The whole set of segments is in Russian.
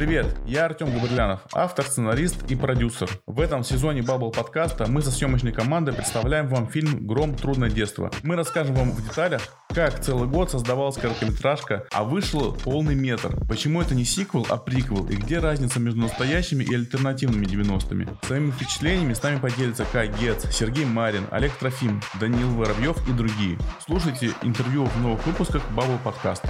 Привет, я Артем Габрилянов, автор, сценарист и продюсер. В этом сезоне Bubble подкаста мы со съемочной командой представляем вам фильм «Гром. Трудное детство». Мы расскажем вам в деталях, как целый год создавалась короткометражка, а вышел полный метр. Почему это не сиквел, а приквел, и где разница между настоящими и альтернативными 90-ми. Своими впечатлениями с нами поделятся Кай Гетц, Сергей Марин, Олег Трофим, Даниил Воробьев и другие. Слушайте интервью в новых выпусках Bubble подкаста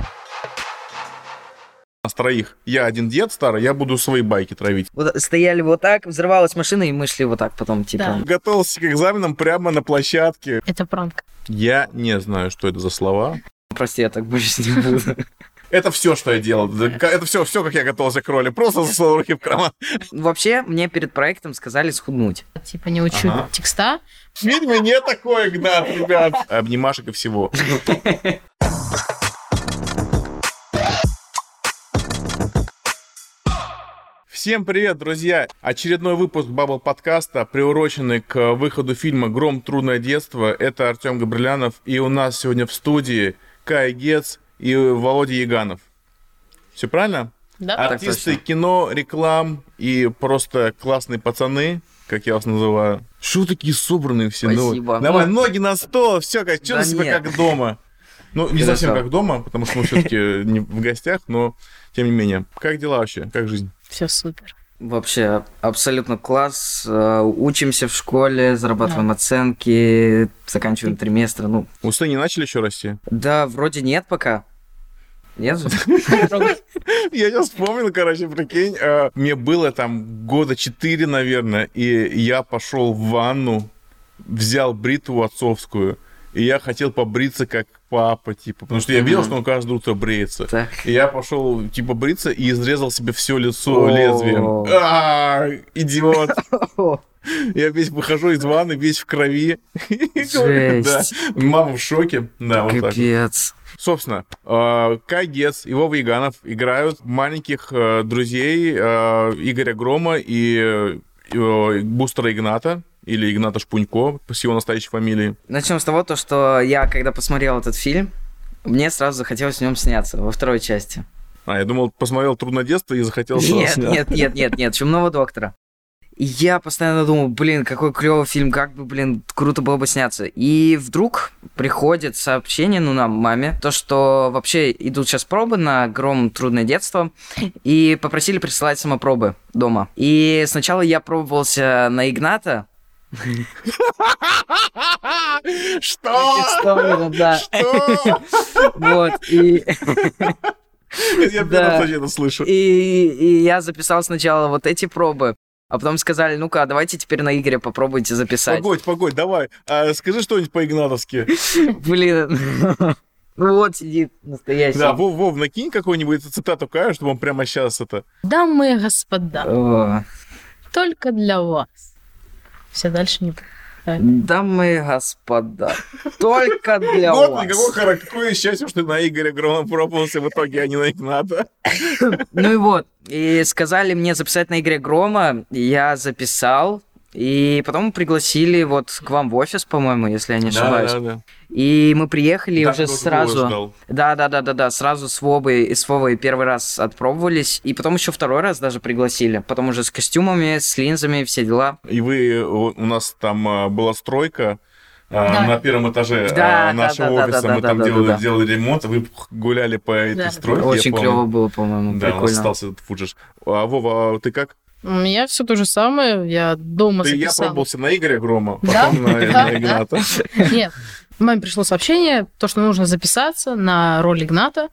нас троих. Я один дед старый, я буду свои байки травить. Вот стояли вот так, взрывалась машина, и мы шли вот так потом, типа. Да. Готовился к экзаменам прямо на площадке. Это пранк. Я не знаю, что это за слова. Прости, я так больше не буду. Это все, что я делал. Это все, все, как я готовился к роли. Просто засунул руки в карман. Вообще, мне перед проектом сказали схуднуть. Типа не учу ага. текста. В фильме не такое, Игнат, ребят. Обнимашек и всего. Всем привет, друзья! Очередной выпуск Бабл подкаста, приуроченный к выходу фильма «Гром. Трудное детство». Это Артем Габрилянов, и у нас сегодня в студии Кай Гец и Володя Яганов. Все правильно? Да. Артисты кино, реклам и просто классные пацаны, как я вас называю. Что такие собранные все? Ну, Спасибо. Ну, давай, ноги на стол, все, как, да себя нет. как дома. Ну, не Хорошо. совсем как дома, потому что мы все-таки не в гостях, но тем не менее. Как дела вообще? Как жизнь? Все супер. Вообще, абсолютно класс. Э, учимся в школе, зарабатываем да. оценки, заканчиваем триместр. Ну. Усы не начали еще расти? Да, вроде нет пока. Нет же? Я сейчас вспомнил, короче, прикинь, э, мне было там года четыре, наверное, и я пошел в ванну, взял бритву отцовскую, и я хотел побриться как папа, типа, потому что я видел, что он каждое утро бреется. Так. И я пошел, типа, бриться и изрезал себе все лицо лезвием. А, идиот! Я весь выхожу из ванны, весь в крови. Мама в шоке. Да, вот Капец. Собственно, э, Кай Гец и Вова играют маленьких э, друзей э, Игоря Грома и Бустера Игната или Игната Шпунько с его настоящей фамилией. Начнем с того, то, что я, когда посмотрел этот фильм, мне сразу захотелось в нем сняться во второй части. А, я думал, посмотрел «Трудное детство» и захотел Нет, нет, нет, нет, нет, «Чумного доктора». И я постоянно думал, блин, какой клевый фильм, как бы, блин, круто было бы сняться. И вдруг приходит сообщение, ну, нам, маме, то, что вообще идут сейчас пробы на «Гром. Трудное детство», и попросили присылать самопробы дома. И сначала я пробовался на Игната, что? Что? Да. Что? Вот, и... Я да. это слышу. И, и я записал сначала вот эти пробы, а потом сказали, ну-ка, давайте теперь на Игоря попробуйте записать. Погодь, погодь, давай. А, скажи что-нибудь по-игнатовски. Блин. Ну вот сидит настоящий. Да, Вов, Вов, накинь какую-нибудь цитату Каю, чтобы он прямо сейчас это... Дамы и господа, только для вас все дальше не... Дамы и господа, только для вот вас. Никакого, какое счастье, что на Игоря Грома пробовался в итоге, а не на Игната. Ну и вот, и сказали мне записать на Игоря Грома, я записал, и потом пригласили вот к вам в офис, по-моему, если я не ошибаюсь. Да, да, да. И мы приехали да, уже сразу. Да, да, да, да, да. Сразу с Вовой и с Вовой первый раз отпробовались. И потом еще второй раз даже пригласили. Потом уже с костюмами, с линзами, все дела. И вы у нас там а, была стройка. А, да. на первом этаже да, нашего да, офиса. Да, мы да, там да, делали, да, да. делали ремонт, вы гуляли по этой да. стройке. Очень клево было, по-моему. Да, прикольно. у нас остался этот фуджиш. А Вова, а ты как? У меня все то же самое, я дома Ты записала. я пробовался на Игоря Грома, да? потом на, на Игната. Нет, маме пришло сообщение, то, что нужно записаться на роль Игната.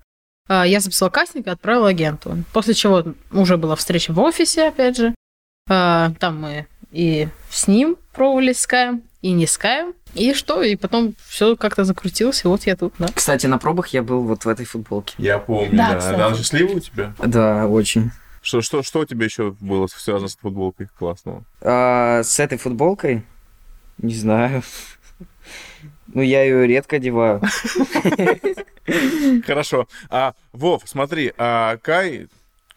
А, я записала кастинг и отправила агенту. После чего уже была встреча в офисе, опять же. А, там мы и с ним пробовались с Каем, и не с Каем. И что? И потом все как-то закрутилось, и вот я тут, да. Кстати, на пробах я был вот в этой футболке. Я помню, Да, да. она счастливая у тебя? Да, очень. Что, что, что у тебя еще было связано с футболкой классного? А, с этой футболкой? Не знаю. Ну, я ее редко одеваю. Хорошо. А, Вов, смотри, а Кай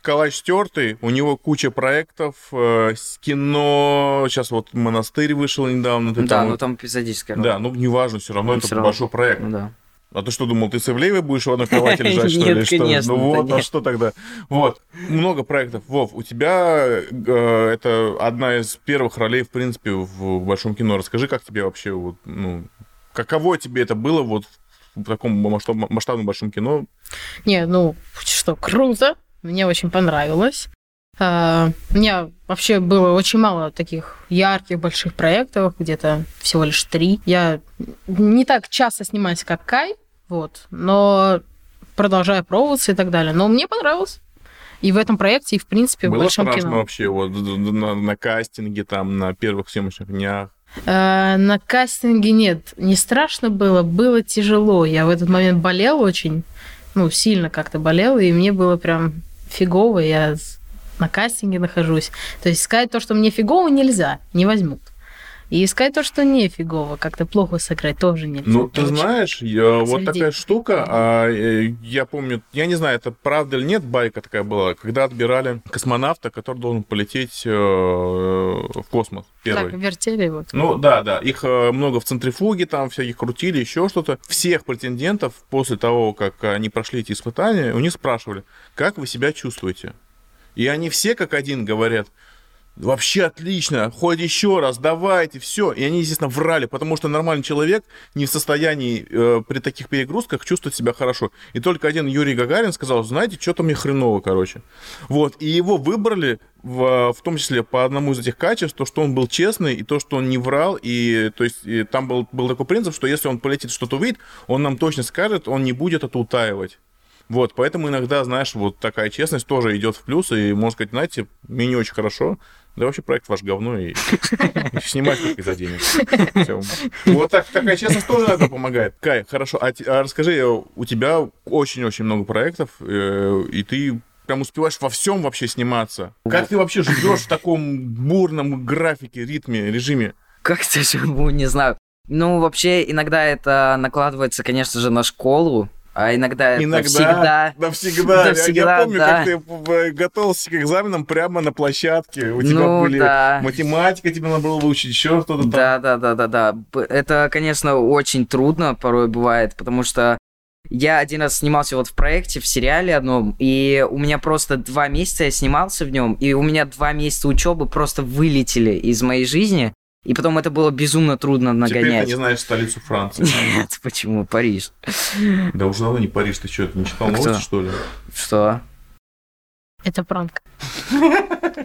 калач стертый, у него куча проектов, э, кино, сейчас вот монастырь вышел недавно. ты Да, там ну там эпизодическая. Да, ну неважно, все равно Ну, это равно. большой проект. Ну да. А ты что думал, ты с Ивлеевой будешь в одной кровати лежать, что Нет, ли? Конечно, Ну вот, а что тогда? Вот. Много проектов. Вов, у тебя э, это одна из первых ролей, в принципе, в большом кино. Расскажи, как тебе вообще, вот, ну, каково тебе это было вот в таком масштаб, масштабном большом кино? Не, ну, что, круто. Мне очень понравилось. А, У меня вообще было очень мало таких ярких больших проектов, где-то всего лишь три. Я не так часто снимаюсь, как Кай, вот, но продолжаю пробоваться и так далее. Но мне понравилось. И в этом проекте, и в принципе в было большом страшно кино. вообще вот на, на кастинге, там, на первых съемочных днях? Э, На кастинге нет, не страшно было, было тяжело. Я в этот момент болел очень, ну, сильно как-то болел, и мне было прям фигово, я на кастинге нахожусь. То есть сказать то, что мне фигово, нельзя, не возьмут. И искать то, что не фигово, как-то плохо сыграть, тоже нельзя. Ну, ты знаешь, я- вот такая штука, а, э, я помню, я не знаю, это правда или нет, байка такая была, когда отбирали космонавта, который должен полететь э, в космос первый. Так, вертели вот. Ну да, да, их э, много в центрифуге, там всяких крутили, еще что-то. Всех претендентов после того, как они прошли эти испытания, у них спрашивали, как вы себя чувствуете? И они все как один говорят, вообще отлично, хоть еще раз, давайте, все. И они, естественно, врали, потому что нормальный человек не в состоянии э, при таких перегрузках чувствовать себя хорошо. И только один Юрий Гагарин сказал, знаете, что-то мне хреново, короче. Вот, и его выбрали в, в том числе по одному из этих качеств, то, что он был честный, и то, что он не врал, и то есть и там был, был такой принцип, что если он полетит что-то увидит, он нам точно скажет, он не будет это утаивать. Вот, поэтому иногда, знаешь, вот такая честность тоже идет в плюс, и можно сказать, знаете, мне не очень хорошо, да вообще проект ваш говно, и снимать только из-за денег. Вот так, такая честность тоже иногда помогает. Кай, хорошо, а, а расскажи, э, у тебя очень-очень много проектов, э, и ты прям успеваешь во всем вообще сниматься. Как ты вообще живешь в таком бурном графике, ритме, режиме? Как-то живу, не знаю. Ну, вообще, иногда это накладывается, конечно же, на школу, а иногда Иногда, всегда... да всегда. Да Я- помню, да. как ты э, готовился к экзаменам прямо на площадке. У тебя Ну, были да. математика, тебе надо было выучить, еще что-то там. Да, да, да, да, да. Это, конечно, очень трудно порой бывает, потому что я один раз снимался вот в проекте, в сериале одном, и у меня просто два месяца я снимался в нем, и у меня два месяца учебы просто вылетели из моей жизни, и потом это было безумно трудно Теперь нагонять. ты не знаешь столицу Франции. Нет, почему? Париж. Да уже давно не Париж, ты что, не читал А кто? новости, что ли? Что? Это пранк.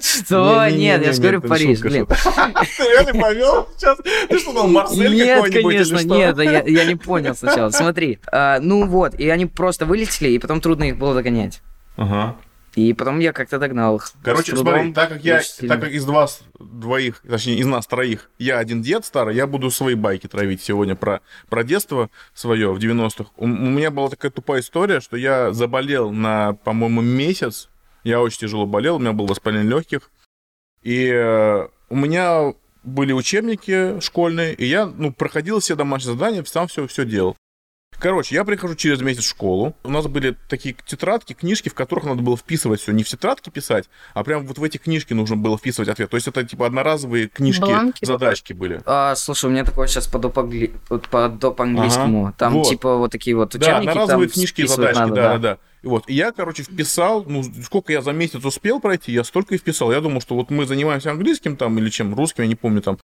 Что? Нет, я же говорю Париж, блин. Ты реально повел сейчас? Ты что, там Марсель Нет, конечно, нет, я не понял сначала. Смотри, а, ну вот, и они просто вылетели, и потом трудно их было догонять. Ага. И потом я как-то догнал их. Короче, трудом, смотри, так как я, так как из вас двоих, точнее, из нас троих, я один дед старый, я буду свои байки травить сегодня про, про детство свое в 90-х. У, у меня была такая тупая история, что я заболел на, по-моему, месяц. Я очень тяжело болел, у меня было воспаление легких. И э, у меня были учебники школьные, и я, ну, проходил все домашние задания, сам все, все делал. Короче, я прихожу через месяц в школу. У нас были такие тетрадки, книжки, в которых надо было вписывать все. Не в тетрадки писать, а прям вот в эти книжки нужно было вписывать ответ. То есть это типа одноразовые книжки, Бланки. задачки были. А, слушай, у меня такое сейчас по доп. англи- по доп. английскому. Там вот. типа вот такие вот Да, учебники. одноразовые там книжки и задачки, надо, да, да, да. И вот, и я, короче, вписал, ну, сколько я за месяц успел пройти, я столько и вписал. Я думал, что вот мы занимаемся английским там или чем, русским, я не помню, там,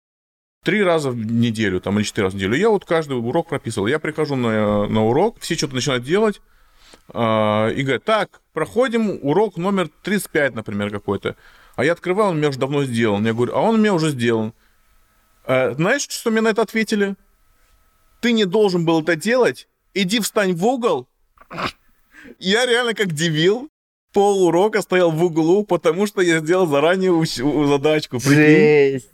три раза в неделю, там, или четыре раза в неделю. Я вот каждый урок прописывал. Я прихожу на, на урок, все что-то начинают делать, а, и говорят, так, проходим урок номер 35, например, какой-то. А я открываю, он меня уже давно сделан. Я говорю, а он у меня уже сделан. А, знаешь, что мне на это ответили? Ты не должен был это делать, иди встань в угол. Я реально как дебил пол урока стоял в углу, потому что я сделал заранее у- задачку. прикинь. Жесть.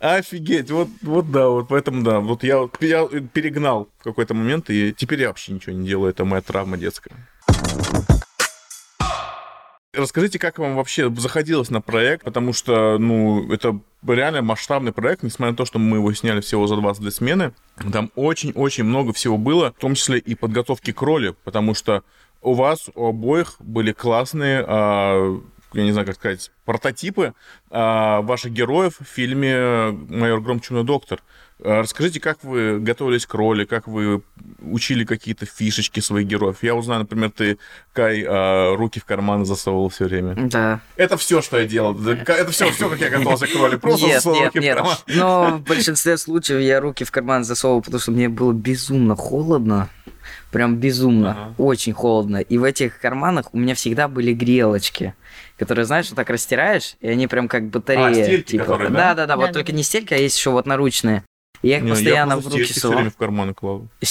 Офигеть, вот, вот да, вот поэтому да, вот я, я перегнал в какой-то момент, и теперь я вообще ничего не делаю, это моя травма детская. Расскажите, как вам вообще заходилось на проект, потому что, ну, это реально масштабный проект, несмотря на то, что мы его сняли всего за 22 смены. Там очень-очень много всего было, в том числе и подготовки к роли, потому что у вас, у обоих были классные, а, я не знаю, как сказать, прототипы а, ваших героев в фильме «Майор Гром. Доктор». А расскажите, как вы готовились к роли, как вы учили какие-то фишечки своих героев. Я узнаю, например, ты, Кай, руки в карманы засовывал все время. Да. Это все, что я делал. Это все, все, как я готовился к роли. Просто нет, засовывал нет, руки нет. в карман. Но в большинстве случаев я руки в карман засовывал, потому что мне было безумно холодно. Прям безумно. Ага. Очень холодно. И в этих карманах у меня всегда были грелочки которые, знаешь, вот так растираешь, и они прям как батарея. А, стельки, типа. которые, да? да? Да, да, вот Да, только да. не стельки, а есть еще вот наручные. И я их Не, я постоянно в просто руки совал. время в карманы клал.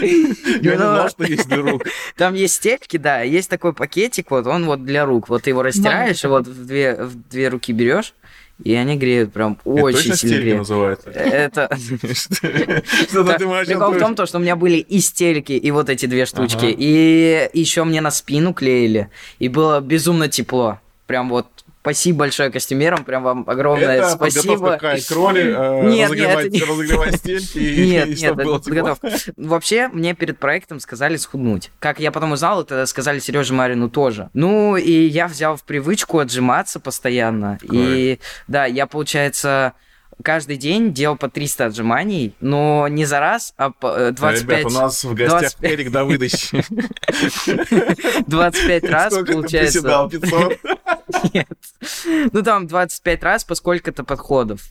Я не знал, что есть для рук. Там есть стельки, да, есть такой пакетик, вот он вот для рук. Вот ты его растираешь, и вот в в две руки берешь, и они греют прям Это очень сильно греют. называется? Это... Что ты? Прикол в том, то, что у меня были и стельки, и вот эти две штучки. И еще мне на спину клеили. И было безумно тепло. Прям вот спасибо большое костюмерам, прям вам огромное Это спасибо. подготовка к роли, э, Нет, нет, разогревать это не- разогревать стельки, и- Нет, и нет, было это подготовка. Вообще, мне перед проектом сказали схуднуть. Как я потом узнал, это сказали Сереже Марину тоже. Ну, и я взял в привычку отжиматься постоянно. И да, я, получается, каждый день делал по 300 отжиманий, но не за раз, а по э, 25, Ребят, у нас в гостях 25. Эрик Давыдович. 25 раз, Сколько ты получается. приседал? 500? Нет. Ну, там 25 раз по сколько-то подходов.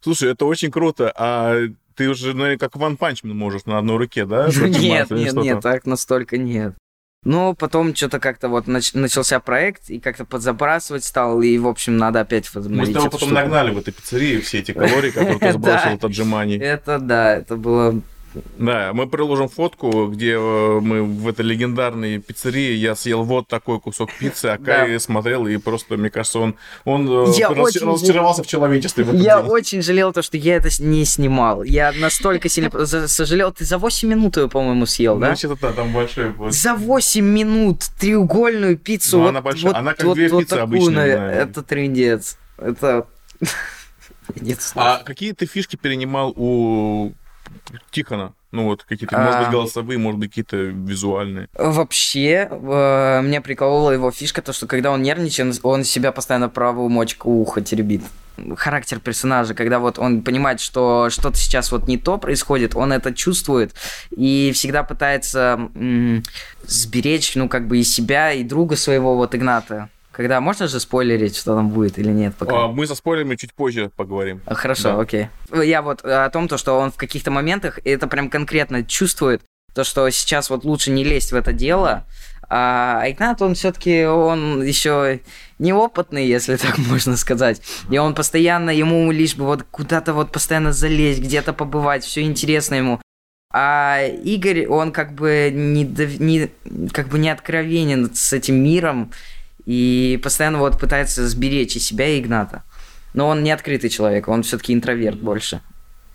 Слушай, это очень круто. А ты уже, наверное, как Ван Панчмен можешь на одной руке, да? Нет, нет, нет, так настолько нет. Но потом что-то как-то вот нач- начался проект, и как-то подзабрасывать стал, и, в общем, надо опять Мы с возобновить тобой потом штуку. нагнали в этой пиццерии все эти калории, которые ты сбросил от отжиманий. Это да, это было... Да, мы приложим фотку, где э, мы в этой легендарной пиццерии, я съел вот такой кусок пиццы, а Кай Да. смотрел, и просто, мне кажется, он, он э, Я рас- очень разочаровался в человечестве в Я день. очень жалел то, что я это не снимал. Я настолько сильно сожалел. Ты за 8 минут ее, по-моему, съел, да? вообще-то да, там большой был. За 8 минут треугольную пиццу. Ну, вот, она большая. вот- Она как вот- две вот пиццы такую, обычные. Это трындец. Это... Нет. А какие ты фишки перенимал у Тихона? Ну вот какие-то, может быть, А. голосовые, может быть, какие-то визуальные. Вообще, э, меня приколола его фишка, то, что когда он нервничает, он себя постоянно правую мочку уха теребит. Характер персонажа, когда вот он понимает, что что-то сейчас вот не то происходит, он это чувствует и всегда пытается м, сберечь, ну, как бы и себя, и друга своего, вот Игната. Когда можно же спойлерить, что там будет или нет пока? А, мы со спойлерами чуть позже поговорим. А, Хорошо, Да. окей. Я вот э, о том, то, что он в каких-то моментах это прям конкретно чувствует, то, что сейчас вот лучше не лезть в это дело. А Игнат, он все-таки, он еще неопытный, если так можно сказать. И он постоянно, ему лишь бы вот куда-то вот постоянно залезть, где-то побывать, все интересно ему. А Игорь, он как бы не, не, как бы не откровенен с этим миром и постоянно вот пытается сберечь и себя, и Игната. Но он не открытый человек, он все-таки интроверт больше,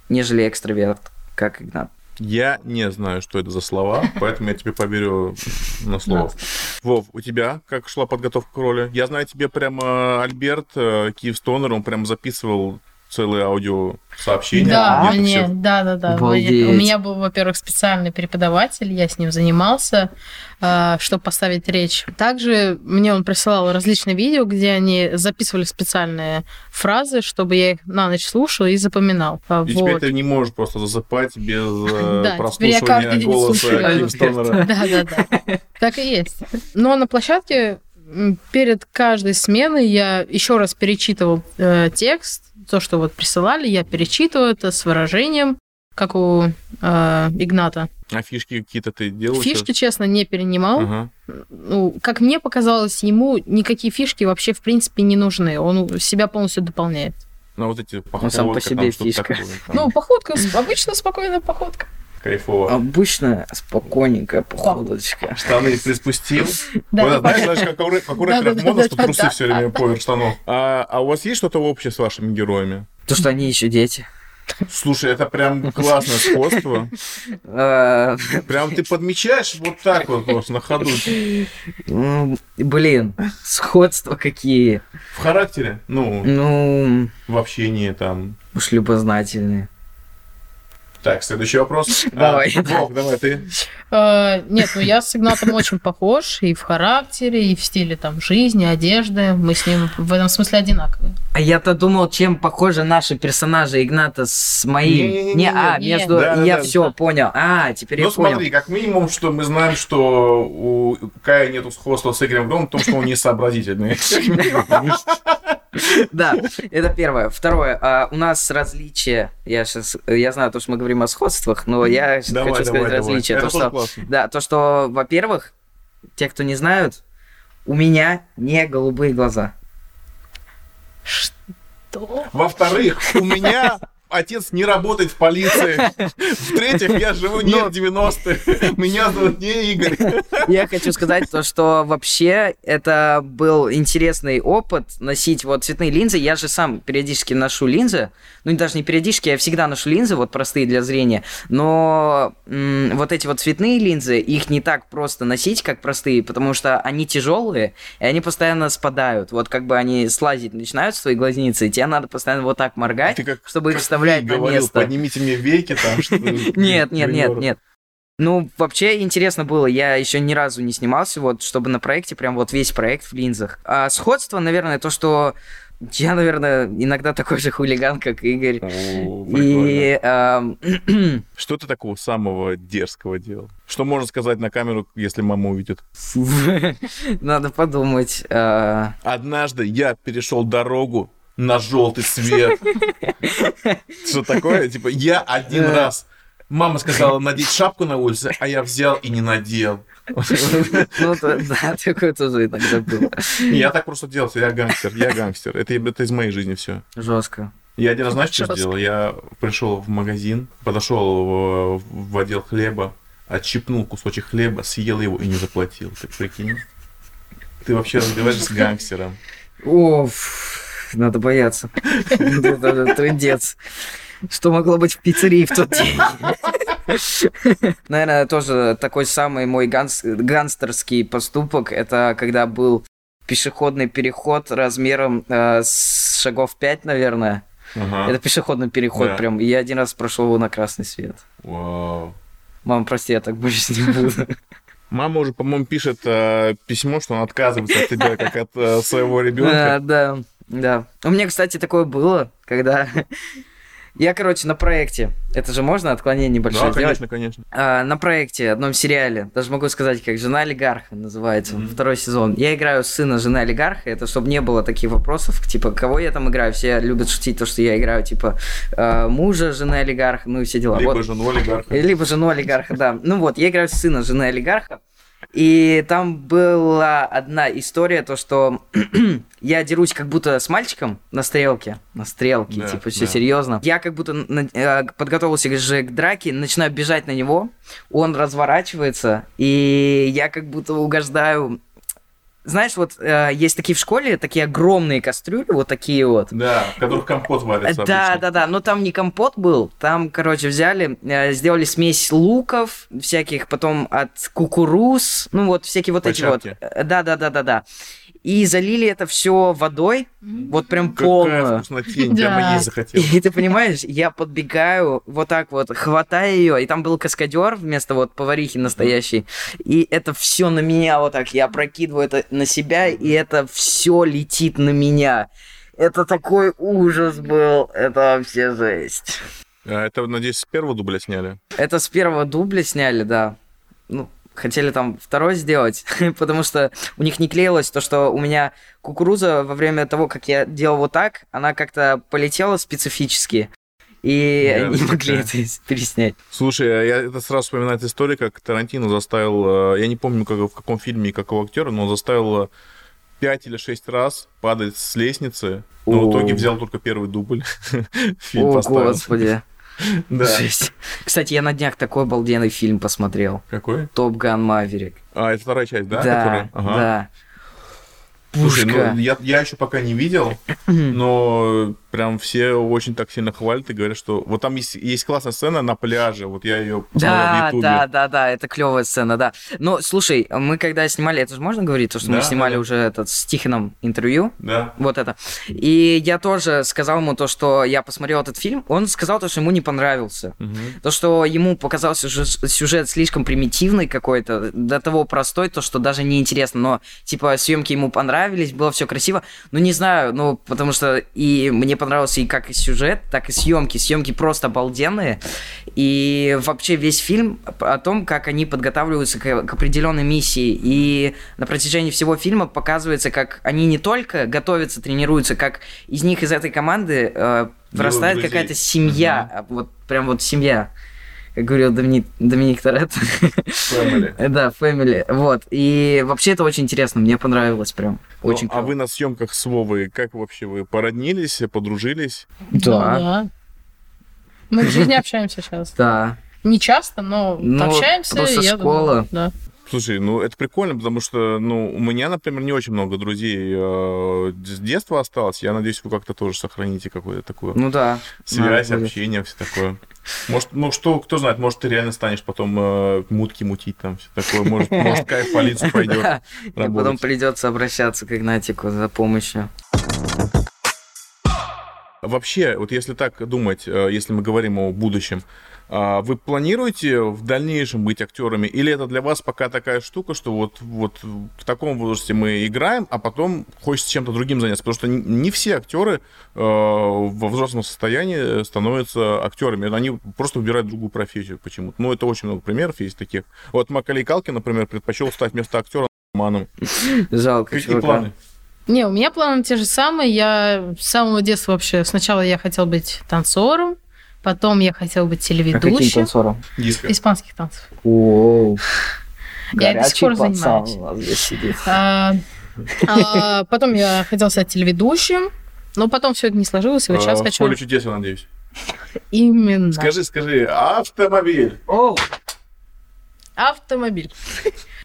нежели экстраверт, как Игнат. Я не знаю, что это за слова, поэтому я тебе поверю на слово. Вов, у тебя как шла подготовка к роли? Я знаю, тебе прямо Альберт э, Киевстонер, он прям записывал целые аудио сообщения. Да, где-то мне, да, да, да. Обалдеть. У меня был, во-первых, специальный преподаватель, я с ним занимался, э, чтобы поставить речь. Также мне он присылал различные видео, где они записывали специальные фразы, чтобы я их на ночь слушал и запоминал. А, И теперь вот. ты не можешь просто засыпать без э, Да, теперь прослушивания голоса. Да, да, да. Так и есть. Но на площадке перед каждой сменой я еще раз перечитывал э, текст, то, что вот присылали, я перечитываю это с выражением, как у э, Игната. А фишки какие-то ты делал? Фишки, честно, не перенимал. Ага. Ну, как мне показалось, ему никакие фишки вообще в принципе не нужны. Он себя полностью дополняет. Ну, вот эти Ну, сам по походка, себе там фишка. такое, там, Ну, походка, обычно спокойная походка. Кайфово. Обычно спокойненькая походочка. Штаны приспустил. Да, Вот, и знаешь, знаешь, как у рэперов модно, что трусы все время поверх штанов. А, а у вас есть что-то общее с вашими героями? То, что они еще дети. Слушай, это прям классное сходство. Э, Прям ты подмечаешь вот так вот просто на ходу. м, Блин, сходства какие. В характере, ну, Ну, в общении там. уж любознательные. Так, следующий вопрос. Давай. А, Вов, давай ты. Э, Нет, ну я с Игнатом очень похож и в характере, и в стиле там жизни, одежды. Мы с ним в этом смысле одинаковые. А я-то думал, чем похожи наши персонажи Игната с моим. Не, а, Не. между... Я все понял. А, теперь Ну я понял. смотри, как минимум, что мы знаем, что у Кая нету сходства с Игорем Громом, в том, что он не сообразительный. Да, это первое. Второе, а, у нас различия. Я сейчас, я знаю, то, что мы говорим о сходствах, но я Давай, хочу давай, сказать давай. различия. Это То, что, классно. да, то, что, во-первых, те, кто не знают, у меня не голубые глаза. Что? Во-вторых, у меня отец не работает в полиции. В-третьих, я живу не в 90-х. Меня зовут не Игорь. Я хочу сказать то, что вообще это был интересный опыт носить вот цветные линзы. Я же сам периодически ношу линзы. Ну, даже не периодически, я всегда ношу линзы, вот простые для зрения. Но м, вот эти вот цветные линзы, их не так просто носить, как простые, потому что они тяжелые, и они постоянно спадают. Вот как бы они слазить начинают с твоей глазницы, и тебе надо постоянно вот так моргать, как чтобы их как вставлять ты на говорил, место. поднимите мне веки там. Нет, нет, нет, нет. Ну, вообще интересно было, я еще ни разу не снимался, вот, чтобы на проекте, прям вот весь проект в линзах. А сходство, наверное, то, что я, наверное, иногда такой же хулиган, как Игорь. О. И ам, Что ты такого самого дерзкого делал? Что можно сказать на камеру, если мама увидит? надо подумать. а, Однажды я перешел дорогу на желтый свет. Что такое? Типа, я один раз. Мама сказала надеть шапку на улице, а я взял и не надел. Ну, да, такое тоже иногда было. Я так просто делал, я гангстер, я гангстер. Это, это из моей жизни все. Жестко. Я один раз, знаешь, что сделал? Я пришел в магазин, подошел в, в отдел хлеба, отщипнул кусочек хлеба, съел его и не заплатил. Ты прикинь? Ты вообще разговариваешь с гангстером. О, фу, надо бояться. Это трындец. Что могло быть в пиццерии в тот день? Наверное, тоже такой самый мой гангстерский поступок. Это когда был пешеходный переход размером э, с шагов 5, наверное. Ага. Это пешеходный переход Да. прям. И я один раз прошел его на красный свет. Вау. Мам, прости, я так больше не буду. Мама уже, по-моему, пишет э, письмо, что он отказывается от тебя, как от э, своего ребенка. А, Да, да. У меня, кстати, такое было, когда... Я, короче, на проекте. Это же можно отклонение небольшое Да, сделать? конечно, конечно. А, на проекте, одном сериале, даже могу сказать, как «Жена олигарха» называется, Мгм. второй сезон. Я играю сына жены олигарха, это чтобы не было таких вопросов, типа, кого я там играю. Все любят шутить то, что я играю, типа, э, мужа жены олигарха, ну и все дела. Либо Вот. жену олигарха. Либо жену олигарха, да. Ну вот, я играю сына жены олигарха. И там была одна история, то, что я дерусь как будто с мальчиком на стрелке. На стрелке, Да, типа, все да. серьезно. Я как будто на- э, подготовился же к драке, начинаю бежать на него, он разворачивается, и я как будто угождаю... Знаешь, вот э, есть такие в школе, такие огромные кастрюли, вот такие вот. Да, в которых компот варится Да, обычно. да, да, но там не компот был, там, короче, взяли, э, сделали смесь луков всяких, потом от кукуруз, ну вот всякие вот эти вот. Початки. Э, Да, да, да, да, да. И залили это все водой, вот прям Какая полную. вкуснотень, прямо Да. есть захотел. И ты понимаешь, я подбегаю вот так вот, хватаю ее, и там был каскадер вместо вот поварихи настоящей, и это все на меня вот так, я прокидываю это на себя, и это все летит на меня. Это такой ужас был, это вообще жесть. А это, надеюсь, с первого дубля сняли? Это с первого дубля сняли, да. Ну, хотели там второй сделать, потому что у них не клеилось то, что у меня кукуруза во время того, как я делал вот так, она как-то полетела специфически. И они не могли это переснять. Слушай, а я это сразу вспоминает история, как Тарантино заставил, э, я не помню, как, в каком фильме и какого актера, но он заставил э, пять или шесть раз падать с лестницы, но в итоге О. взял только первый дубль. Фильм О, поставил. господи. Да. Жесть. Кстати, я на днях такой обалденный фильм посмотрел. Какой? Топ Ган Маверик. А, это вторая часть, да? Да? Ага. да. Слушай, ну, я, я еще пока не видел, но прям все очень так сильно хвалят и говорят, что вот там есть, есть классная сцена на пляже, вот я ее да, в Да, да, да, это клевая сцена, да. Но слушай, мы когда снимали, это же можно говорить, то, что да, мы снимали да. уже этот с Тихоном интервью, да. вот это. И я тоже сказал ему то, что я посмотрел этот фильм, он сказал то, что ему не понравился. Угу. То, что ему показался сюжет слишком примитивный какой-то, до того простой, то, что даже неинтересно, но типа съемки ему понравились, было все красиво. Ну, не знаю, ну, потому что и мне понравился и как и сюжет, так и съемки. Съемки просто обалденные. И вообще весь фильм о том, как они подготавливаются к, к определенной миссии. И на протяжении всего фильма показывается, как они не только готовятся, тренируются, как из них, из этой команды э, вырастает какая-то семья. Угу. Вот прям вот семья как говорил Доминик, Доминик Торетто. Family. да, Family. Вот. И вообще это очень интересно, мне понравилось прям. Ну, очень ну, а вы на съемках с Вовой, как вообще вы породнились, подружились? Да. да. Мы в жизни общаемся сейчас. Да. Не часто, но ну, общаемся. Просто я школа. Думаю, да. Слушай, ну это прикольно, потому что, ну, у меня, например, не очень много друзей э, с детства осталось. Я надеюсь, вы как-то тоже сохраните какую-то такую ну, да. связь, общение, все такое. Может, ну что, кто знает, может, ты реально станешь потом э, мутки мутить там, все такое. Может, может кайф полицию пойдет. И потом придется обращаться к Игнатику за помощью. Вообще, вот если так думать, э, если мы говорим о будущем, вы планируете в дальнейшем быть актерами, или это для вас пока такая штука, что вот, вот в таком возрасте мы играем, а потом хочется чем-то другим заняться? Потому что не все актеры э, во взрослом состоянии становятся актерами, они просто выбирают другую профессию почему-то. Ну, это очень много примеров есть таких. Вот Макалей Калки, например, предпочел стать вместо актера маном. Жалко, Какие чувака. планы? Не, у меня планы те же самые. Я с самого детства вообще... Сначала я хотел быть танцором, Потом я хотела быть телеведущим. А каким танцором? Диско. Испанских танцев. О, я до сих пор занимаюсь. А, а, потом я хотела стать телеведущим, но потом все это не сложилось, и вот сейчас а, хочу... Поле чудес, я надеюсь. Именно. Скажи, скажи, автомобиль. О! Автомобиль.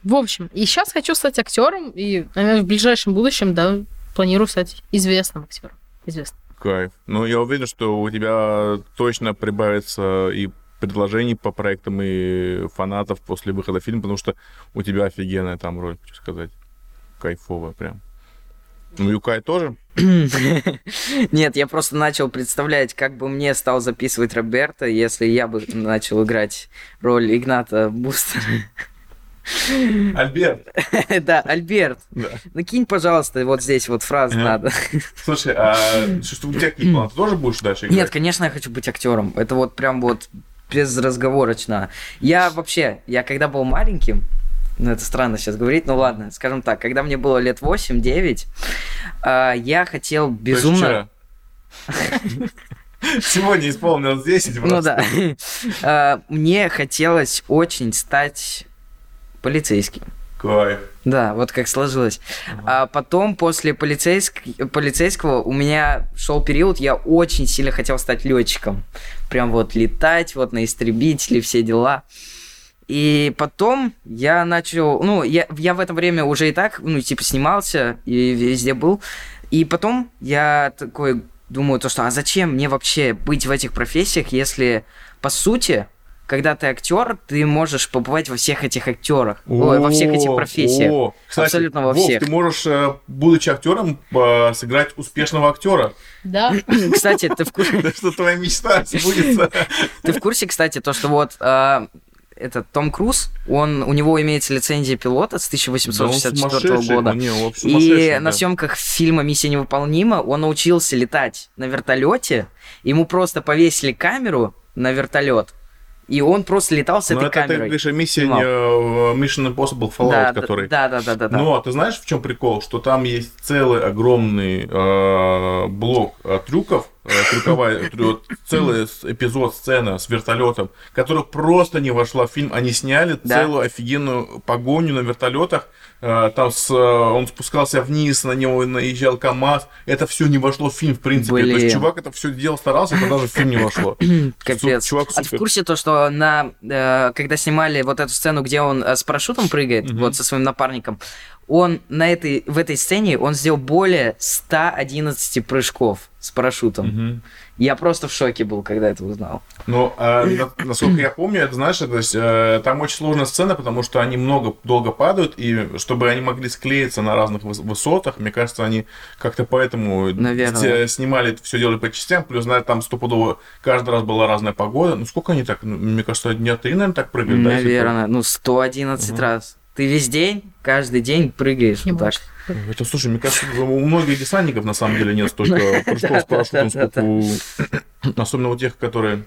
В общем, и сейчас хочу стать актером, и, наверное, в ближайшем будущем, да, планирую стать известным актером. Известным. Кайф. Ну, я уверен, что у тебя точно прибавится и предложений по проектам и фанатов после выхода фильма, потому что у тебя офигенная там роль, хочу сказать. Кайфовая прям. Ну, Юкай тоже? Нет, я просто начал представлять, как бы мне стал записывать Роберта, если я бы начал играть роль Игната Бустера. Альберт. Да, Альберт. Накинь, пожалуйста, вот здесь вот фразу надо. Слушай, а что у тебя какие планы? Ты тоже будешь дальше играть? Нет, конечно, я хочу быть актером. Это вот прям вот безразговорочно. Я вообще, я когда был маленьким, ну, это странно сейчас говорить, но ладно, скажем так, когда мне было лет 8-9, а, я хотел безумно... Сегодня исполнилось 10 просто. Ну да. А, мне хотелось очень стать полицейским. Кайф. Да, вот как сложилось. Ага. А потом, после полицейск... полицейского, у меня шел период, я очень сильно хотел стать летчиком. Прям вот летать, вот на истребителе, все дела. И потом я начал, ну, я, я в это время уже и так, ну, типа, снимался и везде был. И потом я такой думаю, то, что, а зачем мне вообще быть в этих профессиях, если, по сути, когда ты актер, ты можешь побывать во всех этих актерах, во всех этих профессиях. О, кстати, абсолютно во Вов, всех. ты можешь, э, будучи актером, э, сыграть успешного актера. Да. Кстати, ты в курсе... Что твоя мечта сбудется. Ты в курсе, кстати, то, что вот э, этот Том Круз, он, у него имеется лицензия пилота с 1864 да года. Не, и да. на съемках фильма «Миссия невыполнима» он научился летать на вертолете. Ему просто повесили камеру на вертолет, и он просто летал с Но этой это, камерой. Это, конечно, миссия не, э, Mission Impossible Fallout, да, который... Да, да, да, да, да. Но ты знаешь, в чем прикол? Что там есть целый огромный э, блок э, трюков, э, трюковая, трю, целый эпизод, сцена с вертолетом, которая просто не вошла в фильм. Они сняли да. целую офигенную погоню на вертолетах, Э, там с, э, он спускался вниз, на него наезжал КАМАЗ. Это все не вошло в фильм, в принципе. Блин. То есть чувак это все делал, старался, это даже в фильм не вошло. Капец. Чувак супер. А ты в курсе то, что на, э, когда снимали вот эту сцену, где он с парашютом прыгает, вот со своим напарником, он на этой, в этой сцене, он сделал более 111 прыжков с парашютом. Мгм. Я просто в шоке был, когда это узнал. Ну, на- насколько я помню, это, знаешь, это, э, там очень сложная сцена, потому что они много, долго падают, и чтобы они могли склеиться на разных выс- высотах, мне кажется, они как-то поэтому Наверное. снимали все делали по частям, плюс, знаешь, там стопудово каждый раз была разная погода. Ну, сколько они так, ну, мне кажется, дня три, наверное, так прыгали, да, Наверное, ну 111 Мгм. раз. Ты весь день, каждый день прыгаешь Не вот так. Это, слушай, мне кажется, у многих десантников, на самом деле, нет столько прыжков с парашютом, сколько у... Особенно у тех, которые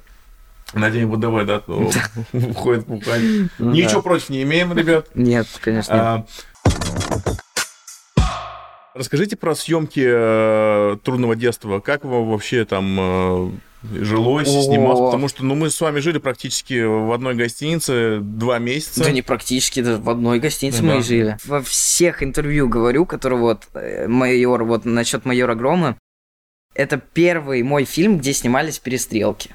на день ВДВ, да, то входят в. Ну Ничего против не имеем, ребят. Нет, конечно. А, Расскажите про съемки э, трудного детства. Как вам вообще там э, жилось, О. снималось? Потому что ну, мы с вами жили практически в одной гостинице два месяца. Да не практически, даже в одной гостинице Ну мы да. и жили. Во всех интервью говорю, которые вот э, майор, вот насчет майора Грома, это первый мой фильм, где снимались перестрелки.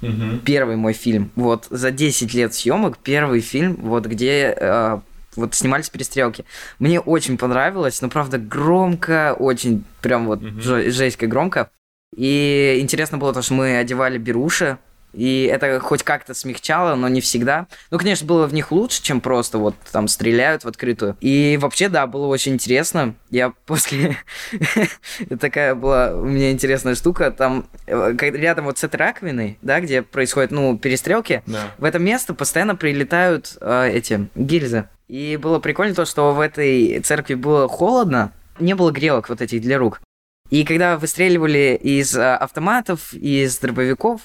Мгм. Первый мой фильм. Вот за 10 лет съемок первый фильм, вот где э, вот снимались перестрелки. Мне очень понравилось, но правда громко, очень прям вот Мгм. жё- жестко громко. И интересно было то, что мы одевали беруши, и это хоть как-то смягчало, но не всегда. Ну, конечно, было в них лучше, чем просто вот там стреляют в открытую. И вообще, да, было очень интересно. Я после... Такая была у меня интересная штука. Там э, рядом вот с этой раковиной, да, где происходят, ну, перестрелки, Да. в это место постоянно прилетают э, эти гильзы. И было прикольно то, что в этой церкви было холодно, не было грелок вот этих для рук. И когда выстреливали из э, автоматов, из дробовиков,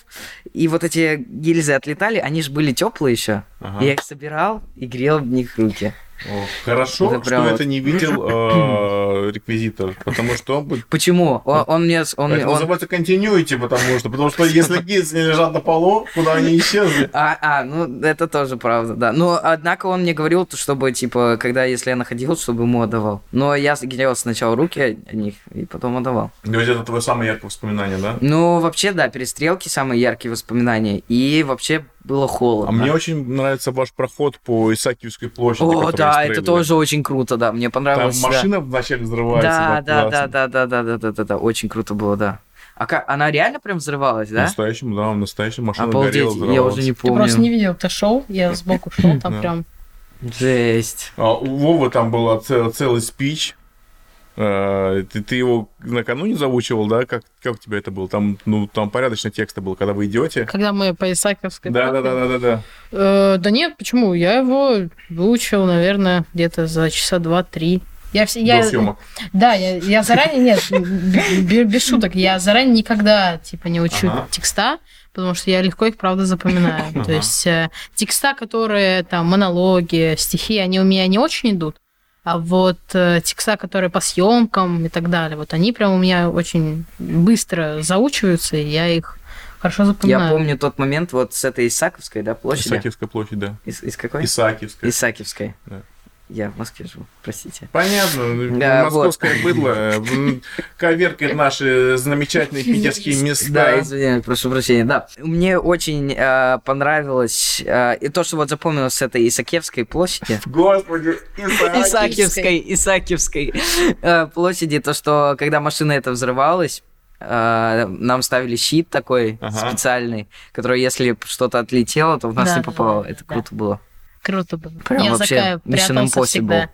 и вот эти гильзы отлетали, они же были теплые еще. Ага. Я их собирал и грел в них руки. О, Хорошо, Это что вот. это не видел э, реквизитор, потому что он будет Почему? Он, он мне... Он, Это он- называется continuity, потому что, потому что если гильзы не лежат на полу, куда они исчезли? А, а, ну это тоже правда, да. Но однако он мне говорил, то, чтобы, типа, когда, если я находил, чтобы ему отдавал. Но я грел сначала руки от них и потом отдавал. То есть это твое самое яркое воспоминание, да? Ну, вообще, да, перестрелки самые яркие воспоминания. И вообще было холодно. А мне очень нравится ваш проход по Исаакиевской площади. О, да, это тоже очень круто, да. Мне Там понравилось. да. машина вначале взрывается. Да, да, да, да, да, да, да, да, да, да, очень круто было, да. А как, она реально прям взрывалась, да? Настоящим, да, настоящая машина Обалдеть, горела, я взорвалась. уже не Ты помню. просто не видел, ты шел, я сбоку шел, там Да. прям Жесть. А, у Вовы там был цел- целый спич. Э, Ты, ты его накануне заучивал, да? Как, как у тебя это было? Там, ну, там порядочный текст был, когда вы идете. Когда мы по Исаковской... Да, да, да, да, да, да. Э, да нет, почему? Я его выучил, наверное, где-то за часа два-три. Я все, я, До съемок. да, я, я заранее, нет, б- б- без шуток, я заранее никогда, типа, не учу Ага. текста, потому что я легко их, правда, запоминаю. Ага. То есть э, текста, которые, там, монологи, стихи, они у меня не очень идут, а вот э, текста, которые по съемкам и так далее, вот они прям у меня очень быстро заучиваются, и я их хорошо запоминаю. Я помню тот момент вот с этой Исаковской, да, площади. Исаакиевская площадь, да. Из, из какой? Исаакиевская. Исаакиевской. Да. Я в Москве живу, простите. Понятно. Да, Московское быдло э, коверкает наши замечательные питерские места. Да, извиняюсь, прошу прощения, да. Мне очень э, понравилось э, и то, что вот запомнилось с этой Исаакиевской площади. Господи. Исаакиевской, Исаакиевской э, площади, то, что когда машина эта взрывалась, э, нам ставили щит такой Ага. специальный, который, если что-то отлетело, то в нас Да, не попало. да, Это да. круто было. Круто было. Прям я вообще Mission Impossible. всегда.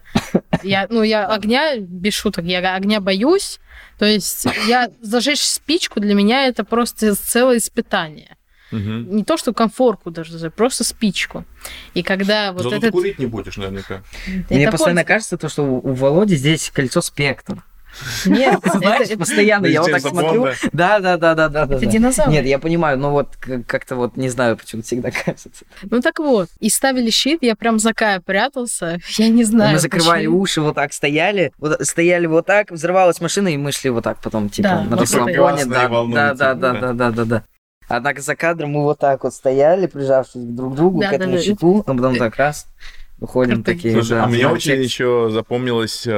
Я, ну, я огня, без шуток, я огня боюсь. То есть я зажечь спичку для меня это просто целое испытание. Мгм. Не то, что комфорку даже, зажечь, просто спичку. И когда вот Зато ты этот... курить не будешь наверняка. Мне это постоянно польза. кажется, то, что у у Володи здесь кольцо спектр. Нет, Знаешь, это, постоянно я вот так смотрю. Да, да, да, да, да, это динозавр. Нет, я понимаю, но вот как-то вот не знаю, почему всегда кажется. Ну так вот, и ставили щит, я прям за Кая прятался, я не знаю. мы закрывали уши, вот так стояли, стояли вот так, взрывалась машина, и мы шли вот так потом, типа, на расслабоне. Да, да, да, да. да, да, да. Однако за кадром мы вот так вот стояли, прижавшись друг к другу, Да, к этому да. щиту, а потом так раз. Уходим такие, Слушай, да. а мне очень еще запомнилась э,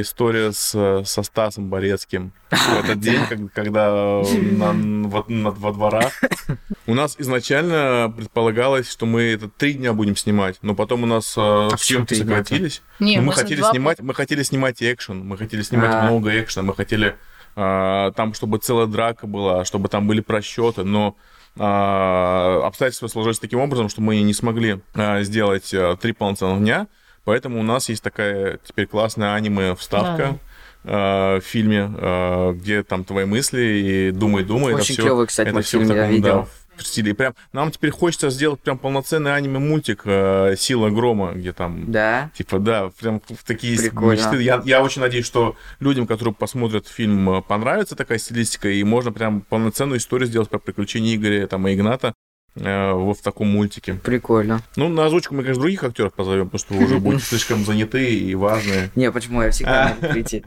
история с, со Стасом Борецким. В этот день, когда на- во, на- во дворах. У нас изначально предполагалось, что мы это три дня будем снимать, но потом у нас э, почему съемки сократились. Не, Ну, мы хотели два снимать, мы хотели снимать экшен, мы хотели снимать А. много экшена, мы хотели а, там, чтобы целая драка была, чтобы там были просчеты, но а, обстоятельства сложились таким образом, что мы не смогли а, сделать а, три полноценных дня, поэтому у нас есть такая теперь классная аниме вставка. а, в фильме, а, где там твои мысли и думай, думай. Очень клёвый, кстати, это всё в мультфильм, я таком, видел. да, стиле. И прям нам теперь хочется сделать прям полноценный аниме-мультик э, «Сила грома», где там Да. Типа, да, прям в такие Прикольно. мечты. Я, я очень надеюсь, что людям, которые посмотрят фильм, э, понравится такая стилистика, и можно прям полноценную историю сделать про приключения Игоря там, и Игната э, в таком мультике. Прикольно. Ну, на озвучку мы, конечно, других актеров позовем, потому что вы уже будете слишком заняты и важные. Не, почему? Я всегда могу прийти.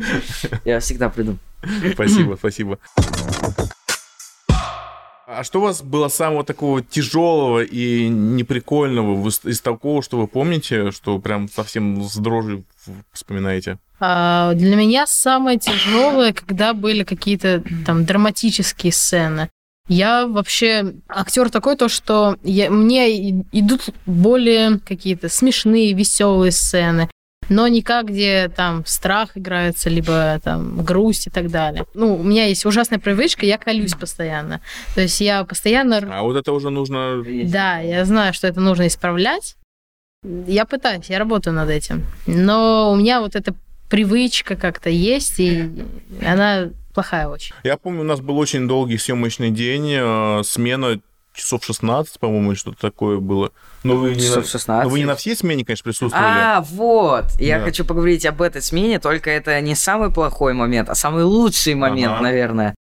Я всегда приду. Спасибо, спасибо. А что у вас было самого такого тяжелого и неприкольного из такого, что вы помните, что прям совсем с дрожью вспоминаете? А, Для меня самое тяжелое, когда были какие-то там драматические сцены. Я вообще актер такой, то что я, мне идут более какие-то смешные, веселые сцены, но никак, где там страх играется, либо там грусть и так далее. Ну, у меня есть ужасная привычка, я колюсь постоянно. То есть я постоянно А вот это уже нужно... да, я знаю, что это нужно исправлять. Я пытаюсь, я работаю над этим. Но у меня вот эта привычка как-то есть, и она плохая очень. Я помню, у нас был очень долгий съемочный день, э, смена часов 16, по-моему, или что-то такое было. Но вы, не на... Часов 16. но вы не на всей смене, конечно, присутствовали. А, вот. Я Да. хочу поговорить об этой смене, только это не самый плохой момент, а самый лучший момент, Ага. наверное.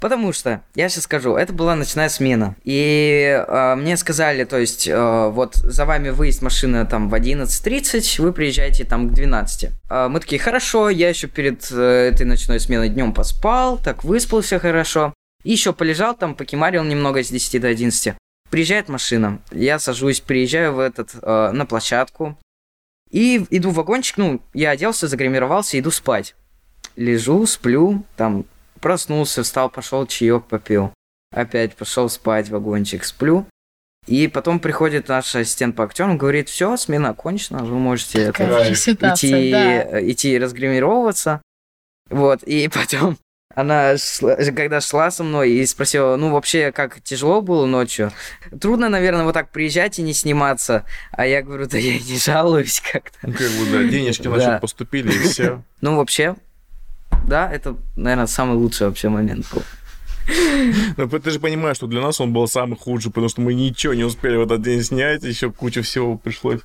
Потому что, я сейчас скажу, это была ночная смена. И э, мне сказали, то есть, э, вот за вами выезд машины там в 11.30, вы приезжаете там к 12. Э, мы такие, хорошо, я еще перед э, этой ночной сменой днем поспал, так выспался хорошо. И еще полежал там, покемарил немного с 10 до 11. Приезжает машина, я сажусь, приезжаю в этот, э, на площадку, и иду в вагончик, ну, я оделся, загримировался, иду спать. Лежу, сплю, там, проснулся, встал, пошел, чаек попил. Опять пошел спать, вагончик, сплю. И потом приходит наш ассистент по актерам, говорит, все, смена окончена, вы можете это, Такая ситуация, идти, да. э, идти разгримировываться. Вот, и потом она, когда шла со мной и спросила, ну, вообще, как тяжело было ночью? Трудно, наверное, вот так приезжать и не сниматься. А я говорю, да я не жалуюсь как-то. Ну, как бы, да, денежки на счет поступили, и все. Ну, вообще, да, это, наверное, самый лучший вообще момент был. Но ты же понимаешь, что для нас он был самый худший, потому что мы ничего не успели в этот день снять, еще куча всего пришлось.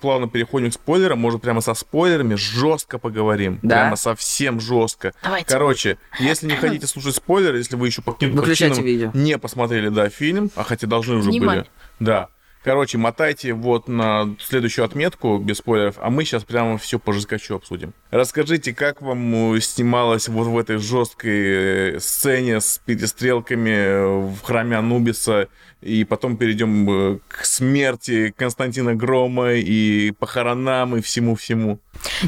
Плавно переходим к спойлерам, может прямо со спойлерами жестко поговорим. Да. Прямо совсем жестко. Давайте. Короче, если не хотите слушать спойлеры, если вы еще по каким-то причинам видео. не посмотрели, да, фильм, а хотя должны уже Внимание. были. Да. Короче, мотайте вот на следующую отметку без спойлеров, а мы сейчас прямо все по жесткачу обсудим. Расскажите, как вам э, снималось вот в этой жесткой э, сцене с перестрелками э, в храме Анубиса, и потом перейдем к смерти Константина Грома и похоронам и всему-всему.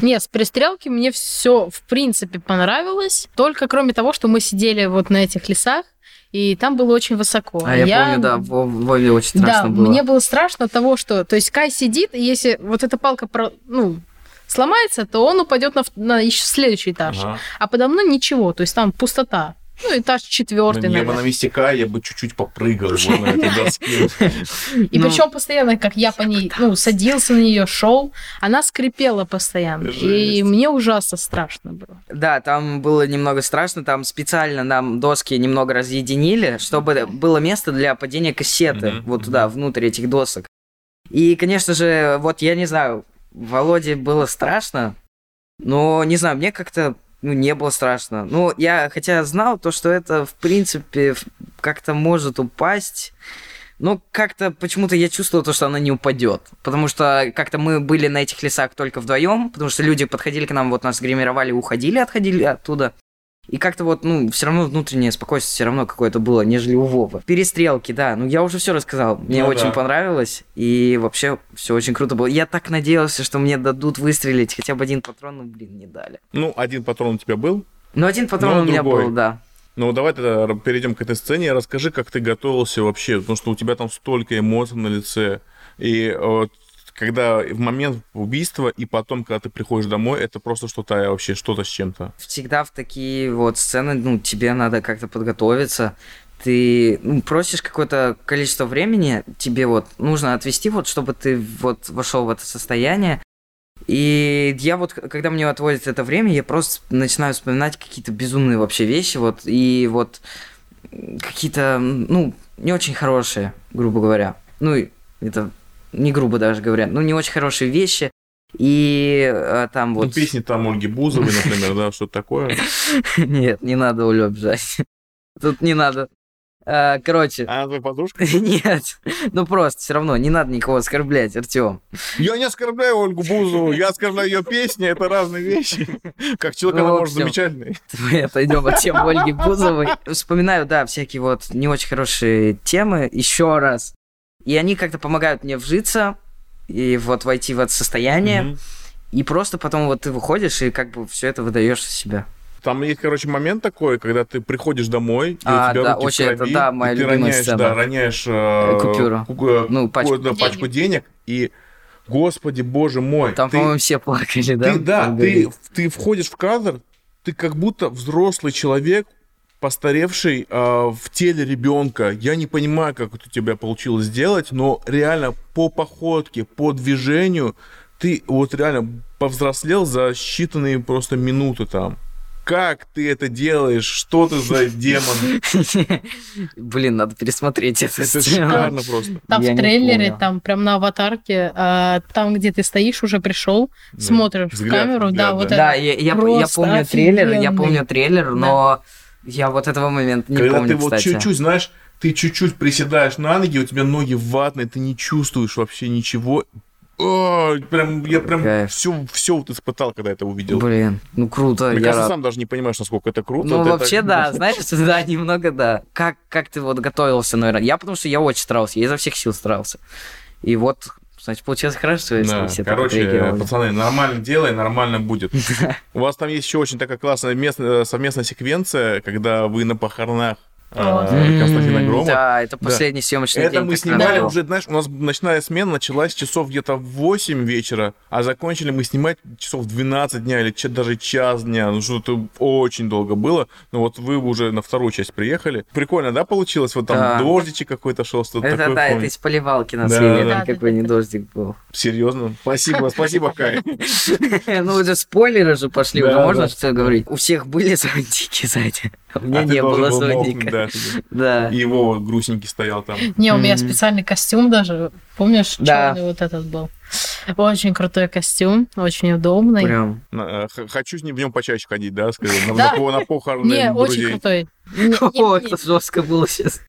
Нет, с перестрелки мне все в принципе понравилось. Только кроме того, что мы сидели вот на этих лесах, и там было очень высоко. А я, помню, да, в Вове очень страшно да, было. мне было страшно от того, что... То есть Кай сидит, и если вот эта палка про, ну, сломается, то он упадет на, на еще следующий этаж. Ага. А подо мной ничего, то есть там пустота. Ну, этаж четвертый, Ну, я бы наверное. на месте Кая, я бы чуть-чуть попрыгал вот на этой доске. И Ну. причем постоянно, как я по ней, ну, садился на нее, шел, она скрипела постоянно. И мне ужасно страшно было. Да, там было немного страшно, там специально нам доски немного разъединили, чтобы было место для падения кассеты вот туда, внутрь этих досок. И, конечно же, вот я не знаю, Володе было страшно, но, не знаю, мне как-то ну, не было страшно. Ну, я хотя знал то, что это, в принципе, как-то может упасть, но как-то почему-то я чувствовал то, что она не упадет. Потому что как-то мы были на этих лесах только вдвоем, потому что люди подходили к нам, вот нас гримировали, уходили, отходили оттуда. И как-то вот, ну, все равно внутреннее спокойствие все равно какое-то было, нежели у Вовы. Перестрелки, да. Ну, я уже все рассказал. Мне Ну очень да. понравилось. И вообще все очень круто было. Я так надеялся, что мне дадут выстрелить хотя бы один патрон, но, блин, не дали. Ну, один патрон у тебя был. Ну, один патрон Но у меня другой. был, да. Ну, давай тогда перейдем к этой сцене. Расскажи, как ты готовился вообще, потому что у тебя там столько эмоций на лице. И вот когда в момент убийства и потом, когда ты приходишь домой, это просто что-то вообще, что-то с чем-то. Всегда в такие вот сцены, ну, тебе надо как-то подготовиться. Ты ну, просишь какое-то количество времени, тебе вот нужно отвести, вот, чтобы ты вот вошел в это состояние. И я вот, когда мне отводят это время, я просто начинаю вспоминать какие-то безумные вообще вещи, вот, и вот какие-то, ну, не очень хорошие, грубо говоря. Ну, это не грубо даже говоря, ну, не очень хорошие вещи. И э, там вот... Ну, песни там Ольги Бузовой, например, да, что-то такое. Нет, не надо Олю обижать. Тут не надо. А, Короче, А она твоя подружка? нет. Ну просто, все равно, не надо никого оскорблять, Артем. Я не оскорбляю Ольгу Бузову, я оскорбляю ее песни, это разные вещи. Как человек, Ну, она в может замечательный. Мы отойдем от темы Ольги Бузовой. Вспоминаю, да, всякие вот не очень хорошие темы еще раз. И они как-то помогают мне вжиться и вот войти в это состояние. Мгм. И просто потом вот ты выходишь и как бы все это выдаешь из себя. Там есть, короче, момент такой, когда ты приходишь домой, и А, у тебя да, руки в очень это, крови, да, моя и ты роняешь, сцена. да, роняешь э, Купюру. ку- э, Ну, пачку да, пачку денег, и, господи, боже мой, Там, ты, по-моему, все плакали, да? ты, да, ты, ты входишь в кадр, ты как будто взрослый человек, постаревший э, в теле ребенка. Я не понимаю, как это у тебя получилось сделать, но реально по походке, по движению ты вот реально повзрослел за считанные просто минуты там. Как ты это делаешь? Что ты за демон? Блин, надо пересмотреть Это сцену. шикарно просто. Там в трейлере, там прям на аватарке, а, там, где ты стоишь, уже пришел, смотришь в камеру, да, вот да. Да, это. я, я, я просто помню трейлер, я помню трейлер, но я вот этого момента не Когда помню, ты вот чуть-чуть, знаешь, ты чуть-чуть приседаешь на ноги, у тебя ноги ватные, ты не чувствуешь вообще ничего. О, прям, я прям Кайф. все, все вот испытал, когда это увидел. Блин, ну круто, Мне я кажется, рад. сам даже не понимаешь, насколько это круто. Ну, Вот это- вообще, да, знаешь, да, немного, да. Как, как ты вот готовился, наверное? Я потому что я очень старался, я изо всех сил старался. И вот, значит, получилось хорошо, если Да, все короче, пацаны, нормально делай, нормально будет. У вас там есть еще очень такая классная местная, совместная секвенция, когда вы на похоронах. Константина М, Грома. Да, это последний съемочный Это день. мы как раз снимали уже, знаешь, у нас ночная смена началась часов где-то в 8 вечера, а закончили мы снимать часов в 12 дня или даже час дня. Ну, что-то очень долго было. Но вот вы уже на вторую часть приехали. Прикольно, да, получилось? Вот там Да. дождичек какой-то шел, что-то Это такое. да, это из поливалки на Да, съели, да, какой не дождик был. Серьезно? Спасибо, спасибо, Кай. Ну, уже спойлеры же пошли, уже можно да. что говорить. У всех были зонтики сзади, а у меня А не было был зонтика. да. Да. И его грустненький стоял там. Не, у меня специальный костюм даже. Помнишь, Да. черный вот этот был? Очень крутой костюм, очень удобный. Прям. Э, Хочу с ним в нем почаще ходить, да, скажем, на, Да. на на похороны Не, очень крутой. О, это жестко было сейчас.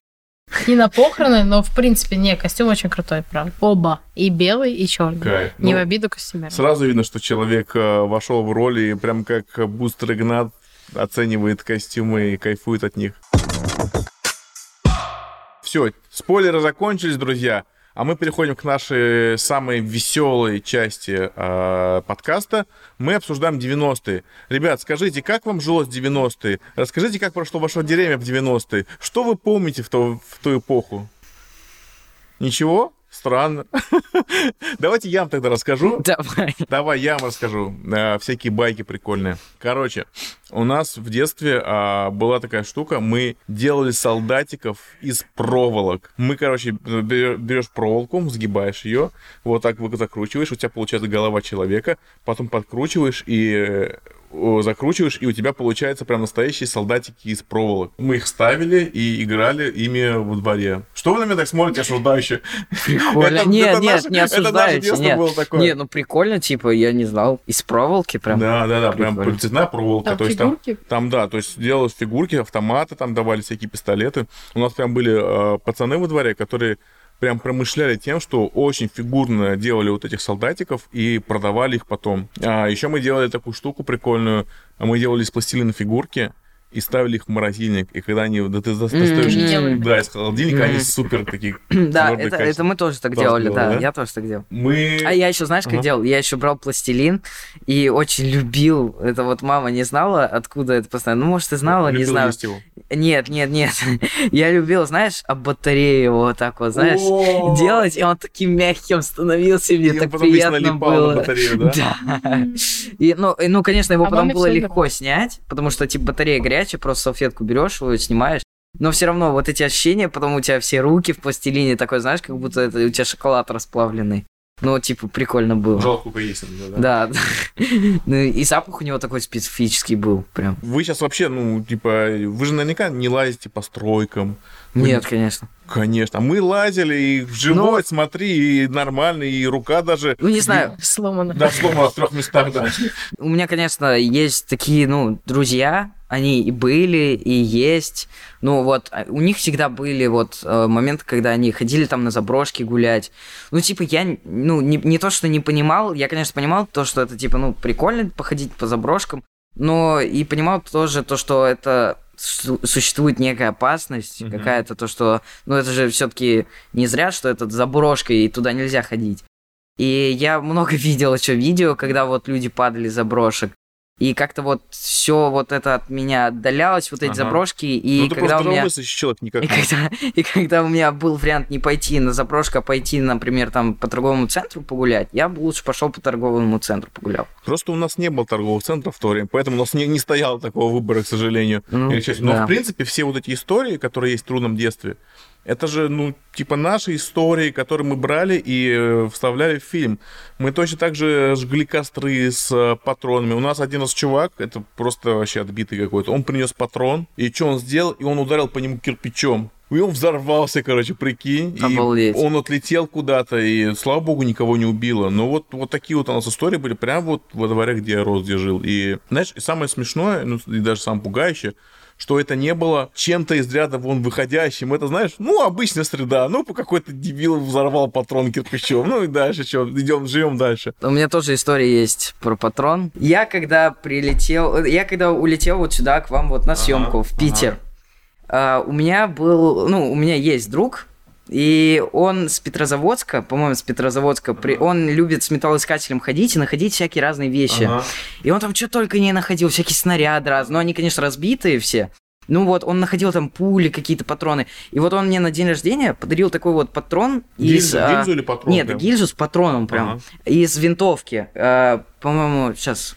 не на похороны, но в принципе, не, костюм очень крутой, правда. Оба. И белый, и черный. Кайф. Не Ну, в обиду костюмерам. Сразу видно, что человек э, вошел в роль и прям как Бустер Игнат оценивает костюмы и кайфует от них. Все, спойлеры закончились, друзья. А мы переходим к нашей самой веселой части э, подкаста. Мы обсуждаем 90-е. Ребят, скажите, как вам жилось в 90-е? Расскажите, как прошло ваше время в 90-е. Что вы помните в, то, в ту эпоху? Ничего? Странно. Давайте я вам тогда расскажу. Давай. Давай я вам расскажу. Э, всякие байки прикольные. Короче, у нас в детстве а, была такая штука. Мы делали солдатиков из проволок. Мы, короче, берешь проволоку, сгибаешь ее, вот так вот закручиваешь, у тебя получается голова человека, потом подкручиваешь и э, закручиваешь, и у тебя получается прям настоящие солдатики из проволок. Мы их ставили и играли ими во дворе. Что вы на меня так смотрите осуждающе? Прикольно. Это- Нет, это нет, наше- не это осуждающе, детство нет. было такое. Не, ну прикольно, типа, я не знал. Из проволоки прям. Да, да, да, прям цветная проволока. Там то есть фигурки. там, да, то есть делалось фигурки, автоматы, там давали всякие пистолеты. У нас прям были э, пацаны во дворе, которые прям промышляли тем, что очень фигурно делали вот этих солдатиков и продавали их потом. А еще мы делали такую штуку прикольную. Мы делали из пластилина фигурки, и ставили их в морозильник. И когда они, да ты достаешь, Mm-hmm. да, из холодильника, они супер такие Да, это, это мы тоже так Тоже делали, делал, да, да? я тоже так делал. Мы... А я еще, знаешь, как делал? Я еще брал пластилин и очень любил. Это вот мама не знала, откуда это постоянно. Ну, может, и знала, не знаю. есть его. Нет, нет, нет. Я любил, знаешь, об батарею его вот так вот, знаешь, делать, и он таким мягким становился, мне так приятно было. батарею, да? Да. И, ну, и, ну, конечно, его А потом было легко снять, потому что, типа, батарея горячая, просто салфетку берешь, его снимаешь. Но все равно вот эти ощущения, потом у тебя все руки в пластилине, такой, знаешь, как будто это у тебя шоколад расплавленный. Ну, типа, прикольно было. Жалко, сколько есть. да. Да. Ну, и запах у него такой специфический был, прям. Вы сейчас вообще, ну, типа, вы же наверняка не лазите по стройкам. Вы Нет, конечно. Конечно. Мы лазили, и в живой, смотри, и нормально, и рука даже... Ну, не знаю, Сломано. Да, сломана в трех местах, да. у меня, конечно, есть такие, ну, друзья, они и были, и есть. Ну, вот, а у них всегда были вот э, моменты, когда они ходили там на заброшки гулять. Ну, типа, я, ну, не, не то, что не понимал, я, конечно, понимал то, что это, типа, ну, прикольно походить по заброшкам, но и понимал тоже то, что это су- существует некая опасность Мгм. какая-то, то, что, ну, это же все-таки не зря, что это заброшка, и туда нельзя ходить. И я много видел еще видео, когда вот люди падали заброшек. И как-то вот все вот это от меня отдалялось, вот эти Ага. заброшки. И ну, ты когда у меня... человек никак И когда, и когда у меня был вариант не пойти на заброшку, а пойти, например, там по торговому центру погулять, я бы лучше пошел по торговому центру погулял. Просто у нас не было торговых центров в то время, поэтому у нас не, не стояло такого выбора, к сожалению. Ну. Но, да. в принципе, все вот эти истории, которые есть в трудном детстве, это же, ну, типа наши истории, которые мы брали и э, вставляли в фильм. Мы точно так же жгли костры с э, патронами. У нас один из чувак, это просто вообще отбитый какой-то, он принес патрон, и что он сделал? И он ударил по нему кирпичом. И он взорвался, короче, прикинь. Обалдеть. И он отлетел куда-то, и, слава богу, никого не убило. Но вот, вот такие вот у нас истории были прям вот во дворе, где я рос, где жил. И, знаешь, и самое смешное, ну, и даже самое пугающее, что это не было чем-то из ряда вон выходящим. Это, знаешь, ну, обычная среда. Ну, какой-то дебил взорвал патрон кирпичом. Ну и дальше что, идем, живем дальше. У меня тоже история есть про патрон. Я когда прилетел, я когда улетел вот сюда к вам вот на съемку в Питер, а, у меня был, ну, у меня есть друг, и он с Петрозаводска, по-моему, с Петрозаводска, при, он любит с металлоискателем ходить и находить всякие разные вещи. Ага. И он там что только не находил, всякие снаряды разные. Ну, они, конечно, разбитые все. Ну вот, он находил там пули, какие-то патроны. И вот он мне на день рождения подарил такой вот патрон из... Гильзу, а, гильзу или патрон? Нет, прям? гильзу с патроном прям. Ага. Из винтовки. Э, по-моему, сейчас...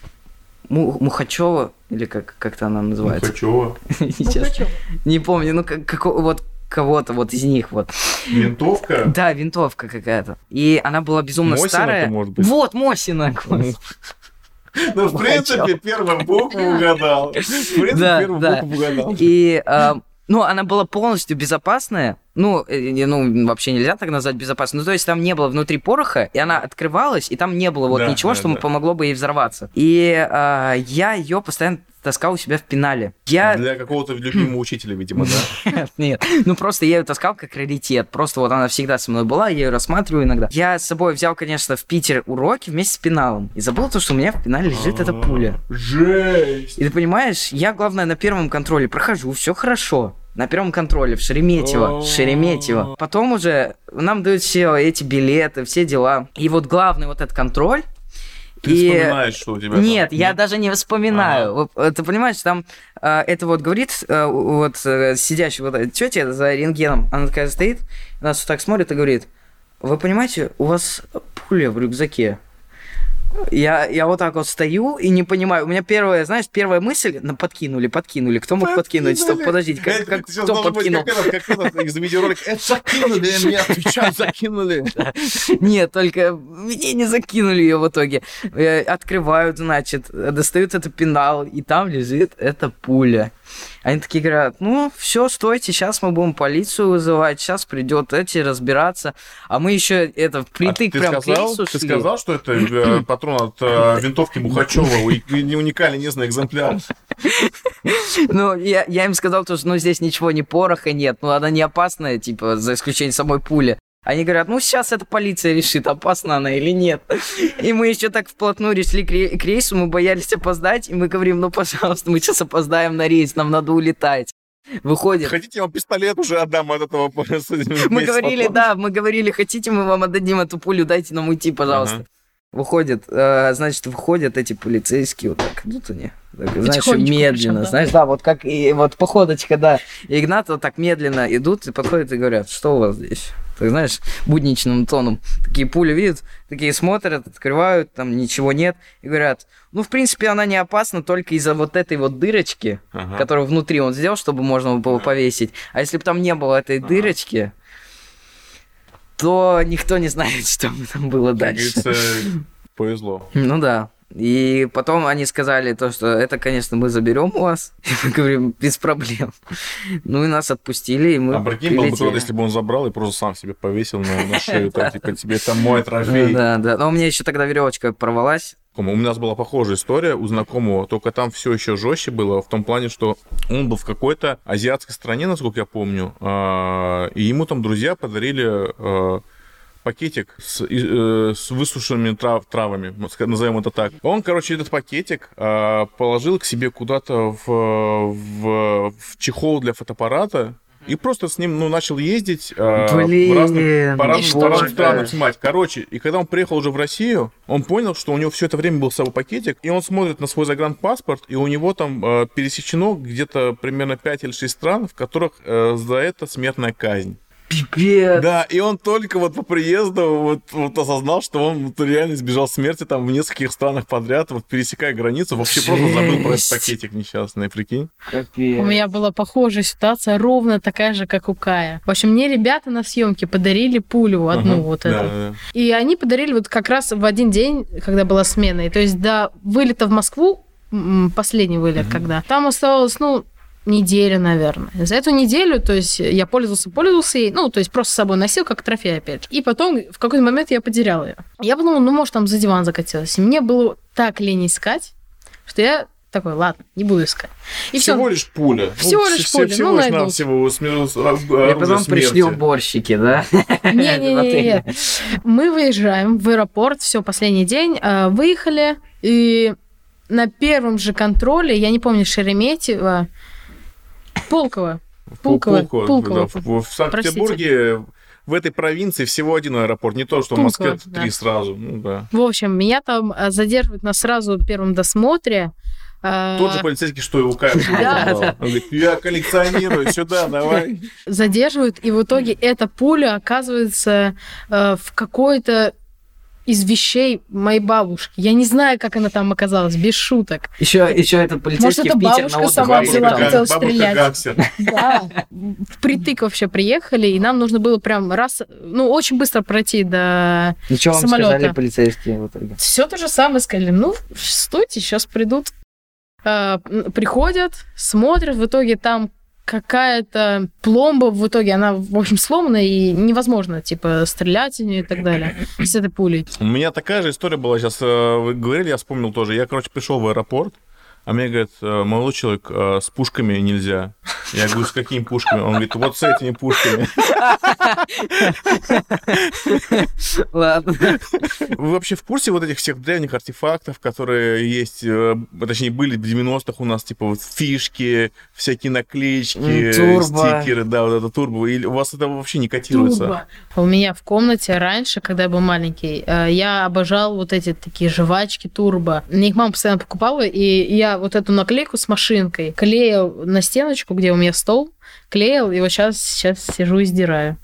Мухачева, или как, как-то она называется. Мухачева. Не помню, ну как, вот кого-то вот из них вот. Винтовка. Да, винтовка какая-то. И она была безумно Мосина-то, старая. может быть? Вот, Мосина. Ну, в принципе, первую букву угадал. В принципе, да. букву угадал. И, э, ну, она была полностью безопасная. Ну, э, ну, вообще нельзя так назвать безопасной. Ну, то есть там не было внутри пороха, и она открывалась, и там не было вот Да, ничего, да, что да. помогло бы ей взорваться. И э, я ее постоянно таскал у себя в пенале. Я... Для какого-то любимого учителя, видимо, да? Нет, нет. Ну, просто я ее таскал как раритет. Просто вот она всегда со мной была, я ее рассматриваю иногда. Я с собой взял, конечно, в Питер уроки вместе с пеналом. И забыл то, что у меня в пенале лежит эта пуля. Жесть! И ты понимаешь, я, главное, на первом контроле прохожу, все хорошо. На первом контроле в Шереметьево, О. Шереметьево. Потом уже нам дают все эти билеты, все дела. И вот главный вот этот контроль. Ты и... вспоминаешь, что у тебя там? Нет, я даже не вспоминаю. Вот, э, Ты понимаешь, там э, это вот говорит э, вот э, сидящая вот тетя за рентгеном, она такая стоит, нас вот так смотрит и говорит, вы понимаете, у вас пуля в рюкзаке. Я, я вот так вот стою и не понимаю. У меня первая, знаешь, первая мысль, на подкинули, подкинули. Кто мог подкинуть? Стоп, подождите, как, как- кто должен быть подкинул? Как этот, как этот из видеоролика. Это закинули, мне отвечают, закинули. Нет, только мне не закинули ее в итоге. Э, Открывают, значит, достают этот пенал, и там лежит эта пуля. Они такие говорят, ну, все, стойте, сейчас мы будем полицию вызывать, сейчас придет эти разбираться. А мы еще это впритык А прям сказал, ты шли. сказал, что это э, патрон от э, винтовки Мухачева, уи- не уникальный, не знаю, экземпляр. Ну, я, я им сказал, то, что ну, здесь ничего, ни пороха нет, ну, она не опасная, типа, за исключением самой пули. Они говорят, ну сейчас эта полиция решит, опасна она или нет. И мы еще так вплотную решили к рейсу, мы боялись опоздать, и мы говорим, ну пожалуйста, мы сейчас опоздаем на рейс, нам надо улетать. Выходит. Хотите, я вам пистолет уже отдам от этого? Мы говорили, да, мы говорили, хотите, мы вам отдадим эту пулю, дайте нам уйти, пожалуйста. Выходит, э, значит, выходят эти полицейские, вот так идут они, так, знаешь, медленно, причем, да? знаешь, да, вот как и вот походочка, да, и Игнат вот так медленно идут и подходят и говорят, что у вас здесь? Так знаешь, будничным тоном. Такие пули видят, такие смотрят, открывают, там ничего нет, и говорят, ну, в принципе, она не опасна только из-за вот этой вот дырочки, ага. которую внутри он сделал, чтобы можно было повесить. А если бы там не было этой ага. дырочки, то никто не знает, что там было дальше. повезло. Ну да. И потом они сказали то, что это, конечно, мы заберем у вас. И мы говорим, без проблем. Ну и нас отпустили, и мы А прикинь, был бы круто, если бы он забрал и просто сам себе повесил на, на шею, так, типа, тебе это мой трофей. Да, да. Но у меня еще тогда веревочка порвалась. У нас была похожая история у знакомого, только там все еще жестче было, в том плане, что он был в какой-то азиатской стране, насколько я помню, а, и ему там друзья подарили а, пакетик с, э, с высушенными трав, травами, назовем это так. Он, короче, этот пакетик э, положил к себе куда-то в, в, в чехол для фотоаппарата, и просто с ним, ну, начал ездить э, Блин, в разных, по разным, по разным странам снимать. Короче, и когда он приехал уже в Россию, он понял, что у него все это время был с собой пакетик, и он смотрит на свой загранпаспорт, и у него там э, пересечено где-то примерно 5 или 6 стран, в которых э, за это смертная казнь. Пипец. Да, и он только вот по приезду вот, вот осознал, что он вот реально избежал смерти там в нескольких странах подряд, вот пересекая границу, вообще Жесть. просто забыл про этот пакетик несчастный, прикинь. Капец. У меня была похожая ситуация, ровно такая же, как у Кая. В общем, мне ребята на съемке подарили пулю одну uh-huh. вот эту. Да, да. И они подарили вот как раз в один день, когда была смена. И то есть до вылета в Москву последний вылет, uh-huh. когда там оставалось, ну, неделю, наверное. За эту неделю, то есть я пользовался, пользовался ей, ну, то есть просто с собой носил, как трофей, опять же. И потом в какой-то момент я потеряла ее. Я подумала, ну, может, там за диван закатилась. И мне было так лень искать, что я такой, ладно, не буду искать. И всего все. лишь пуля. Всего ну, лишь все, пуля. Всего ну, лишь нам всего смерть. И потом пришли уборщики, да? Не-не-не. Мы выезжаем в аэропорт, все, последний день, э, выехали, и на первом же контроле, я не помню, Шереметьево, Пулково. Пулково. Пулково. Пулково. Да, в, в Санкт-Петербурге в этой провинции всего один аэропорт, не то, что в Москве три да. сразу. Ну, да. В общем, меня там э, задерживают на сразу первом досмотре. Э, Тот же полицейский, что и у Кая. Он говорит, я коллекционирую, сюда, давай. Задерживают, и в итоге эта пуля оказывается э, в какой-то из вещей моей бабушки. Я не знаю, как она там оказалась, без шуток. Еще, еще этот полицейский Может, это бабушка сама взяла, хотела стрелять. Да, впритык вообще приехали, и нам нужно было прям раз, ну, очень быстро пройти до Ничего вам сказали полицейские в итоге? Все то же самое сказали. Ну, стойте, сейчас придут. А, приходят, смотрят, в итоге там какая-то пломба в итоге, она, в общем, сломана, и невозможно, типа, стрелять в нее и так далее с этой пулей. У меня такая же история была, сейчас э, вы говорили, я вспомнил тоже. Я, короче, пришел в аэропорт, а мне говорят, «Э, молодой человек, э, с пушками нельзя. Я говорю, с какими пушками? Он говорит, вот с этими пушками. Ладно. Вы вообще в курсе вот этих всех древних артефактов, которые есть, э, точнее, были в 90-х у нас, типа вот фишки, всякие наклеечки, турбо. стикеры, да, вот это турбо. Или у вас это вообще не котируется? Турбо. У меня в комнате раньше, когда я был маленький, я обожал вот эти такие жвачки турбо. Мне их мама постоянно покупала, и я вот эту наклейку с машинкой клеил на стеночку, где у меня стол, клеил, и вот сейчас, сейчас сижу и сдираю.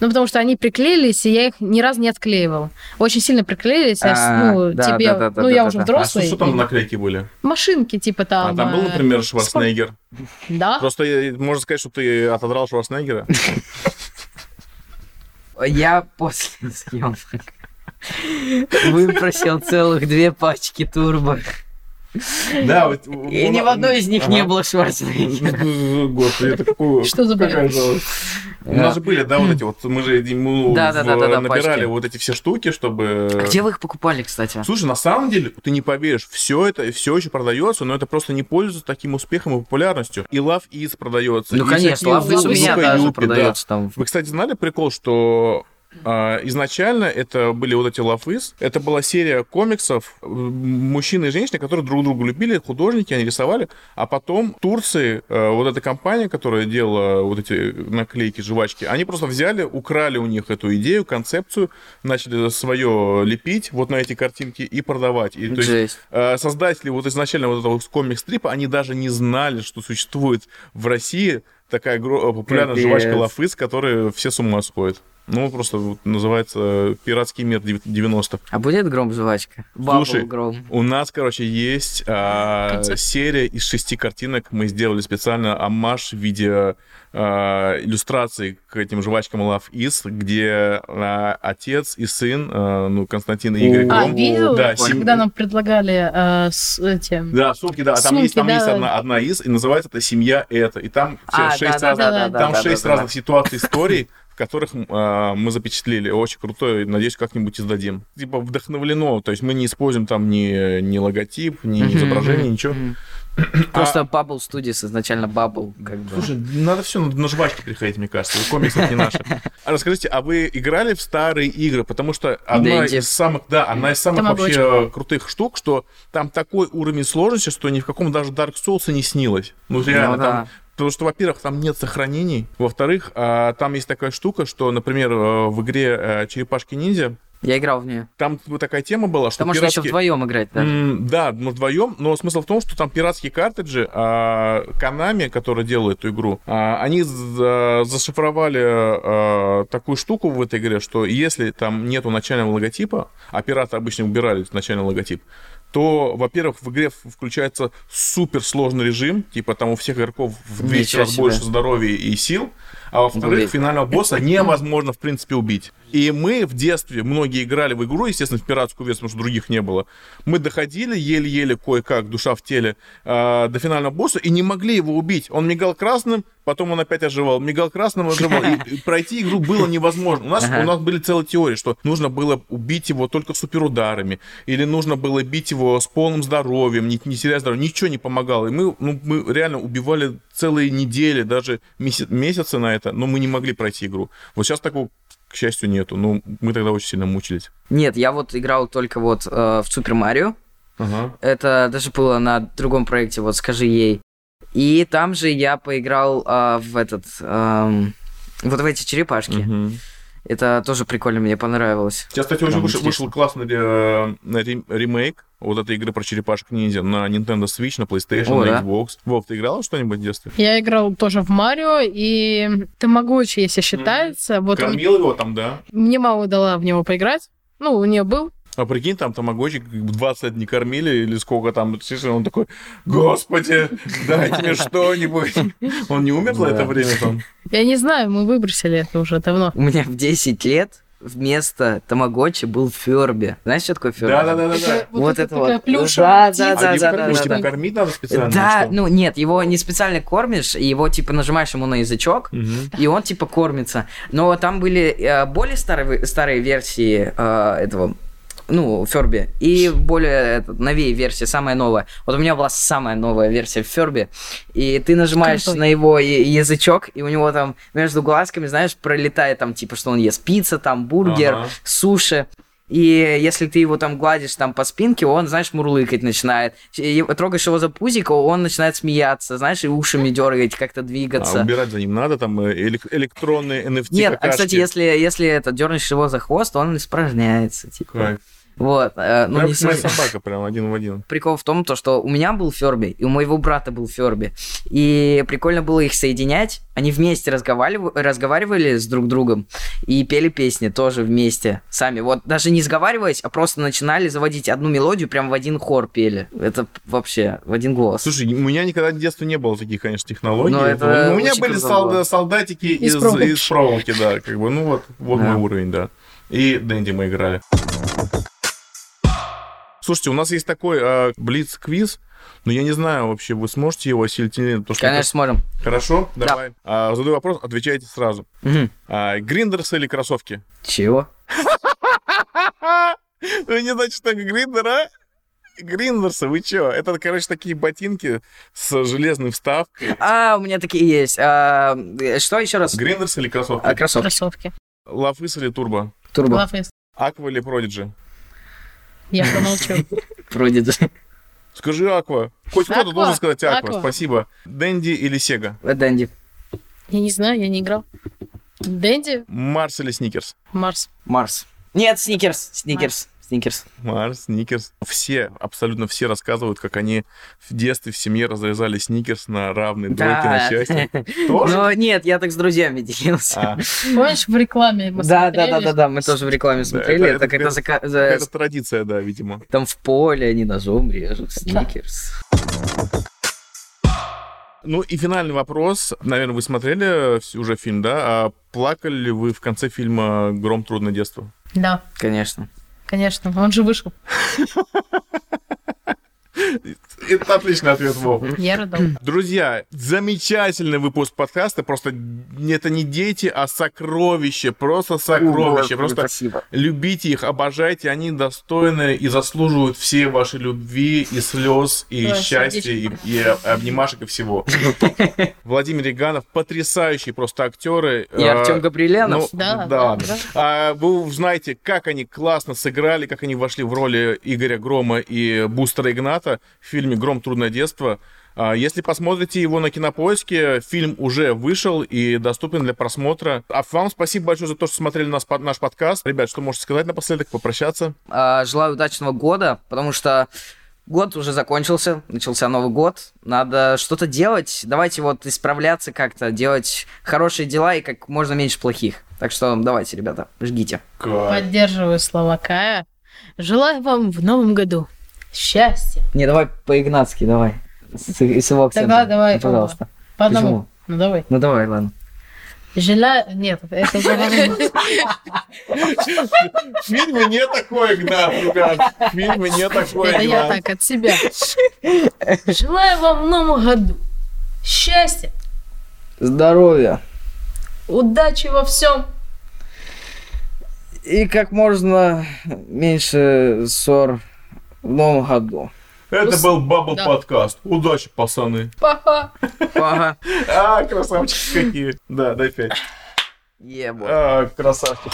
Ну, потому что они приклеились, и я их ни разу не отклеивал. Очень сильно приклеились. Я, а, ну, да, тебе, да, да, ну, я уже взрослый. А что, там наклейки были? Машинки, типа там. А там был, э, например, Шварценеггер? Да. Просто можно сказать, что ты отодрал Шварценеггера. Я после съемок выпросил целых две пачки турбо. Да, вот, И ни в одной из них не было Шварценеггера. Господи, это какую... Что за Какая У нас же были, да, вот эти вот, мы же ему набирали вот эти все штуки, чтобы... А где вы их покупали, кстати? Слушай, на самом деле, ты не поверишь, все это все еще продается, но это просто не пользуется таким успехом и популярностью. И Love Is продается. Ну, конечно, Love Is у меня даже продается там. Вы, кстати, знали прикол, что изначально это были вот эти Love Is. Это была серия комиксов мужчины и женщины, которые друг друга любили, художники, они рисовали. А потом в Турции э, вот эта компания, которая делала вот эти наклейки, жвачки, они просто взяли, украли у них эту идею, концепцию, начали свое лепить вот на эти картинки и продавать. И, то есть, Жесть. э, создатели вот изначально вот этого комикс-стрипа, они даже не знали, что существует в России такая популярная Капец. жвачка Лафыс, которые все с ума сходят. Ну, просто вот называется «Пиратский мир 90-х». А будет гром жвачка? Бабл Слушай, гром. У нас, короче, есть а, серия из шести картинок. Мы сделали специально амаш в виде а, иллюстраций к этим жвачкам Love Is, где а, отец и сын, а, ну, Константин и Игорь А, Гром. видел, Да, сем- когда нам предлагали э, с этим... Да, сумки, да. Там Сумки, есть, там да. есть одна, одна из, и называется это «Семья это». И там А, шесть да, разных, да, да, да, там да, шесть да, да. разных ситуаций, историй, которых а, мы запечатлели. Очень крутой, надеюсь, как-нибудь издадим. Типа вдохновлено, то есть мы не используем там ни, ни логотип, ни Мгм, изображение, ничего. мгм. Просто Bubble Studios изначально Bubble, как бы. Слушай, надо все на жвачки приходить, мне кажется. Комиксы не наши. А расскажите, а вы играли в старые игры? Потому что одна Денди. из самых, да, одна из самых Тамагочи. вообще крутых штук, что там такой уровень сложности, что ни в каком даже Dark Souls и не снилось. Ну, реально, Ну там да. Потому что, во-первых, там нет сохранений. Во-вторых, а, там есть такая штука, что, например, э, в игре э, Черепашки-ниндзя, Я играл в нее. там такая тема была, что Там можно еще пиратские- вдвоем играть даже. М, Да, мы вдвоем, но смысл в том, что там пиратские картриджи, а, Konami, которые делают эту игру, а, они за- зашифровали а, такую штуку в этой игре, что если там нету начального логотипа, а пираты обычно убирали начальный логотип, то, во-первых, в игре включается суперсложный режим, типа там у всех игроков в 200 Ничего раз себе. больше здоровья и сил, а во-вторых, финального босса невозможно, в принципе, убить. И мы в детстве, многие играли в игру, естественно, в пиратскую версию, потому что других не было. Мы доходили еле-еле кое-как, душа в теле, э, до финального босса и не могли его убить. Он мигал красным, потом он опять оживал, мигал красным, оживал. И пройти игру было невозможно. У нас, Ага. у нас были целые теории, что нужно было убить его только суперударами, или нужно было бить его с полным здоровьем, не, не теряя здоровья. Ничего не помогало. И мы, ну, мы реально убивали целые недели, даже меся- месяцы на это, но мы не могли пройти игру. Вот сейчас такого, к счастью, нету. Но мы тогда очень сильно мучились. Нет, я вот играл только вот э, в Супер Марио. Ага. Это даже было на другом проекте, вот скажи ей. И там же я поиграл а, в этот... ам, вот в эти черепашки. Мгм. Это тоже прикольно, мне понравилось. Сейчас, кстати, уже вышел, вышел классный э, рем- ремейк вот этой игры про черепашек ниндзя на Nintendo Switch, на PlayStation, О, на да? Xbox. Вов, ты играла что-нибудь в детстве? Я играл тоже в Марио, и Тамагочи, если считается, вот он- Кормил его там, да? мне мама дала в него поиграть. Ну, у нее был. А прикинь, там тамагочи 20 лет не кормили или сколько там, слышишь, он такой, господи, дайте мне что-нибудь. Он не умер за Да. это время там? Я не знаю, мы выбросили это уже давно. У меня в 10 лет вместо Тамагочи был Ферби. Знаешь, что такое Ферби? Да-да-да-да. Это Вот вот, это вот. плюшевая Да, да. А да, его да, как- да, типа, да. кормить надо специально? Да, ну нет, его не специально кормишь, его типа нажимаешь ему на язычок, и он типа кормится. Но там были э, более старые, старые версии э, этого, ну, Ферби, и более этот, новее версия, самая новая. Вот у меня была самая новая версия Ферби, и ты нажимаешь Крутой. на его язычок, и у него там между глазками, знаешь, пролетает там типа, что он ест пицца, там бургер, Ага. суши. И если ты его там гладишь там по спинке, он, знаешь, мурлыкать начинает. И трогаешь его за пузико, он начинает смеяться, знаешь, и ушами дергать, как-то А двигаться. убирать за ним надо, там э, элек- электронные NFT Нет, а кстати, если, если это дернешь его за хвост, он испражняется. Типа. Кайф. Вот. э, ну, Прям не моя собака, прям один в один. Прикол в том, то, что у меня был Ферби, и у моего брата был Ферби. И прикольно было их соединять. Они вместе разговаривали, разговаривали с друг другом и пели песни тоже вместе сами. Вот даже не сговариваясь, а просто начинали заводить одну мелодию, прям в один хор пели. Это вообще в один голос. Слушай, у меня никогда в детстве не было таких, конечно, технологий. Ну, это у меня были было. солдатики из, Из проволоки. из проволоки, да, как бы, ну вот, вот Да. мой уровень, да. И Дэнди мы играли. Слушайте, у нас есть такой э, блиц-квиз, но я не знаю вообще, вы сможете его осилить или нет? потому что Конечно, это- сможем. Хорошо, Да. давай. А, задаю вопрос, отвечайте сразу. Мгм. А, гриндерсы или кроссовки? Чего? Вы не знаете, что гриндер, а? Гриндерсы, вы чё? Это, короче, такие ботинки с железной вставкой. А, у меня такие есть. А, э, что еще раз? Гриндерсы или кроссовки? А, кроссовки. Кроссовки. Love is или Turbo? Turbo. Love is. Aqua или продиджи? Я промолчу. Вроде да. Скажи Aqua. Хоть кто-то должен сказать Аква. Аква. Спасибо. Дэнди или Sega? Dendy. Я не знаю, я не играл. Дэнди, Марс или Сникерс? Марс. Марс. Нет, Сникерс. Сникерс. Сникерс. Марс, Сникерс. Все, абсолютно все рассказывают, как они в детстве в семье разрезали Сникерс на равные дольки на счастье. Тоже? Но нет, я так с друзьями делился. А, Помнишь, в рекламе мы Да, да, да, да, да, мы тоже в рекламе смотрели. это- Это это традиция, да, видимо. там в поле они ножом режут. Сникерс. Ну и финальный вопрос. Наверное, вы смотрели уже фильм, да? А плакали ли вы в конце фильма «Гром. Трудное детство»? Да, Конечно. Конечно. Он же вышел. Это отличный ответ, Вов. Я рыдал. Друзья, замечательный выпуск подкаста. Просто это не дети, а сокровища. Просто сокровища. Просто Спасибо. любите их, обожайте. Они достойны и заслуживают всей вашей любви и слез, и счастья, и, и обнимашек, и всего. Владимир Иганов, потрясающие просто актеры. И Э, Артем Габриэлянов. ну, Да, да. да, да. А вы узнаете, как они классно сыграли, как они вошли в роли Игоря Грома и Бустера Игната в фильме «Гром. Трудное детство». А, Если посмотрите его на кинопоиске, фильм уже вышел и доступен для просмотра. А вам спасибо большое за то, что смотрели нас, под- наш подкаст. Ребят, что можете сказать напоследок, попрощаться? А, Желаю удачного года, потому что год уже закончился, начался Новый год. Надо что-то делать. Давайте вот исправляться как-то, делать хорошие дела и как можно меньше плохих. Так что давайте, ребята, жгите. Поддерживаю слова Кая. Желаю вам в новом году счастья. Не, давай по-игнатски, давай. С, с его акцентом. Тогда давай, Ну, пожалуйста. По одному. Почему? Ну давай. Ну давай, ладно. Желаю... Нет, это. В фильме не такой Игнат, ребят. В фильме не такой Это я так от себя. Желаю вам в новом году счастья, Здоровья. удачи во всем. И как можно меньше ссор в новом году. Это был Бабл Да. подкаст. Удачи, пацаны. Пока. Ага. А, красавчики какие. Да, дай пять. Ебо. А, красавчик.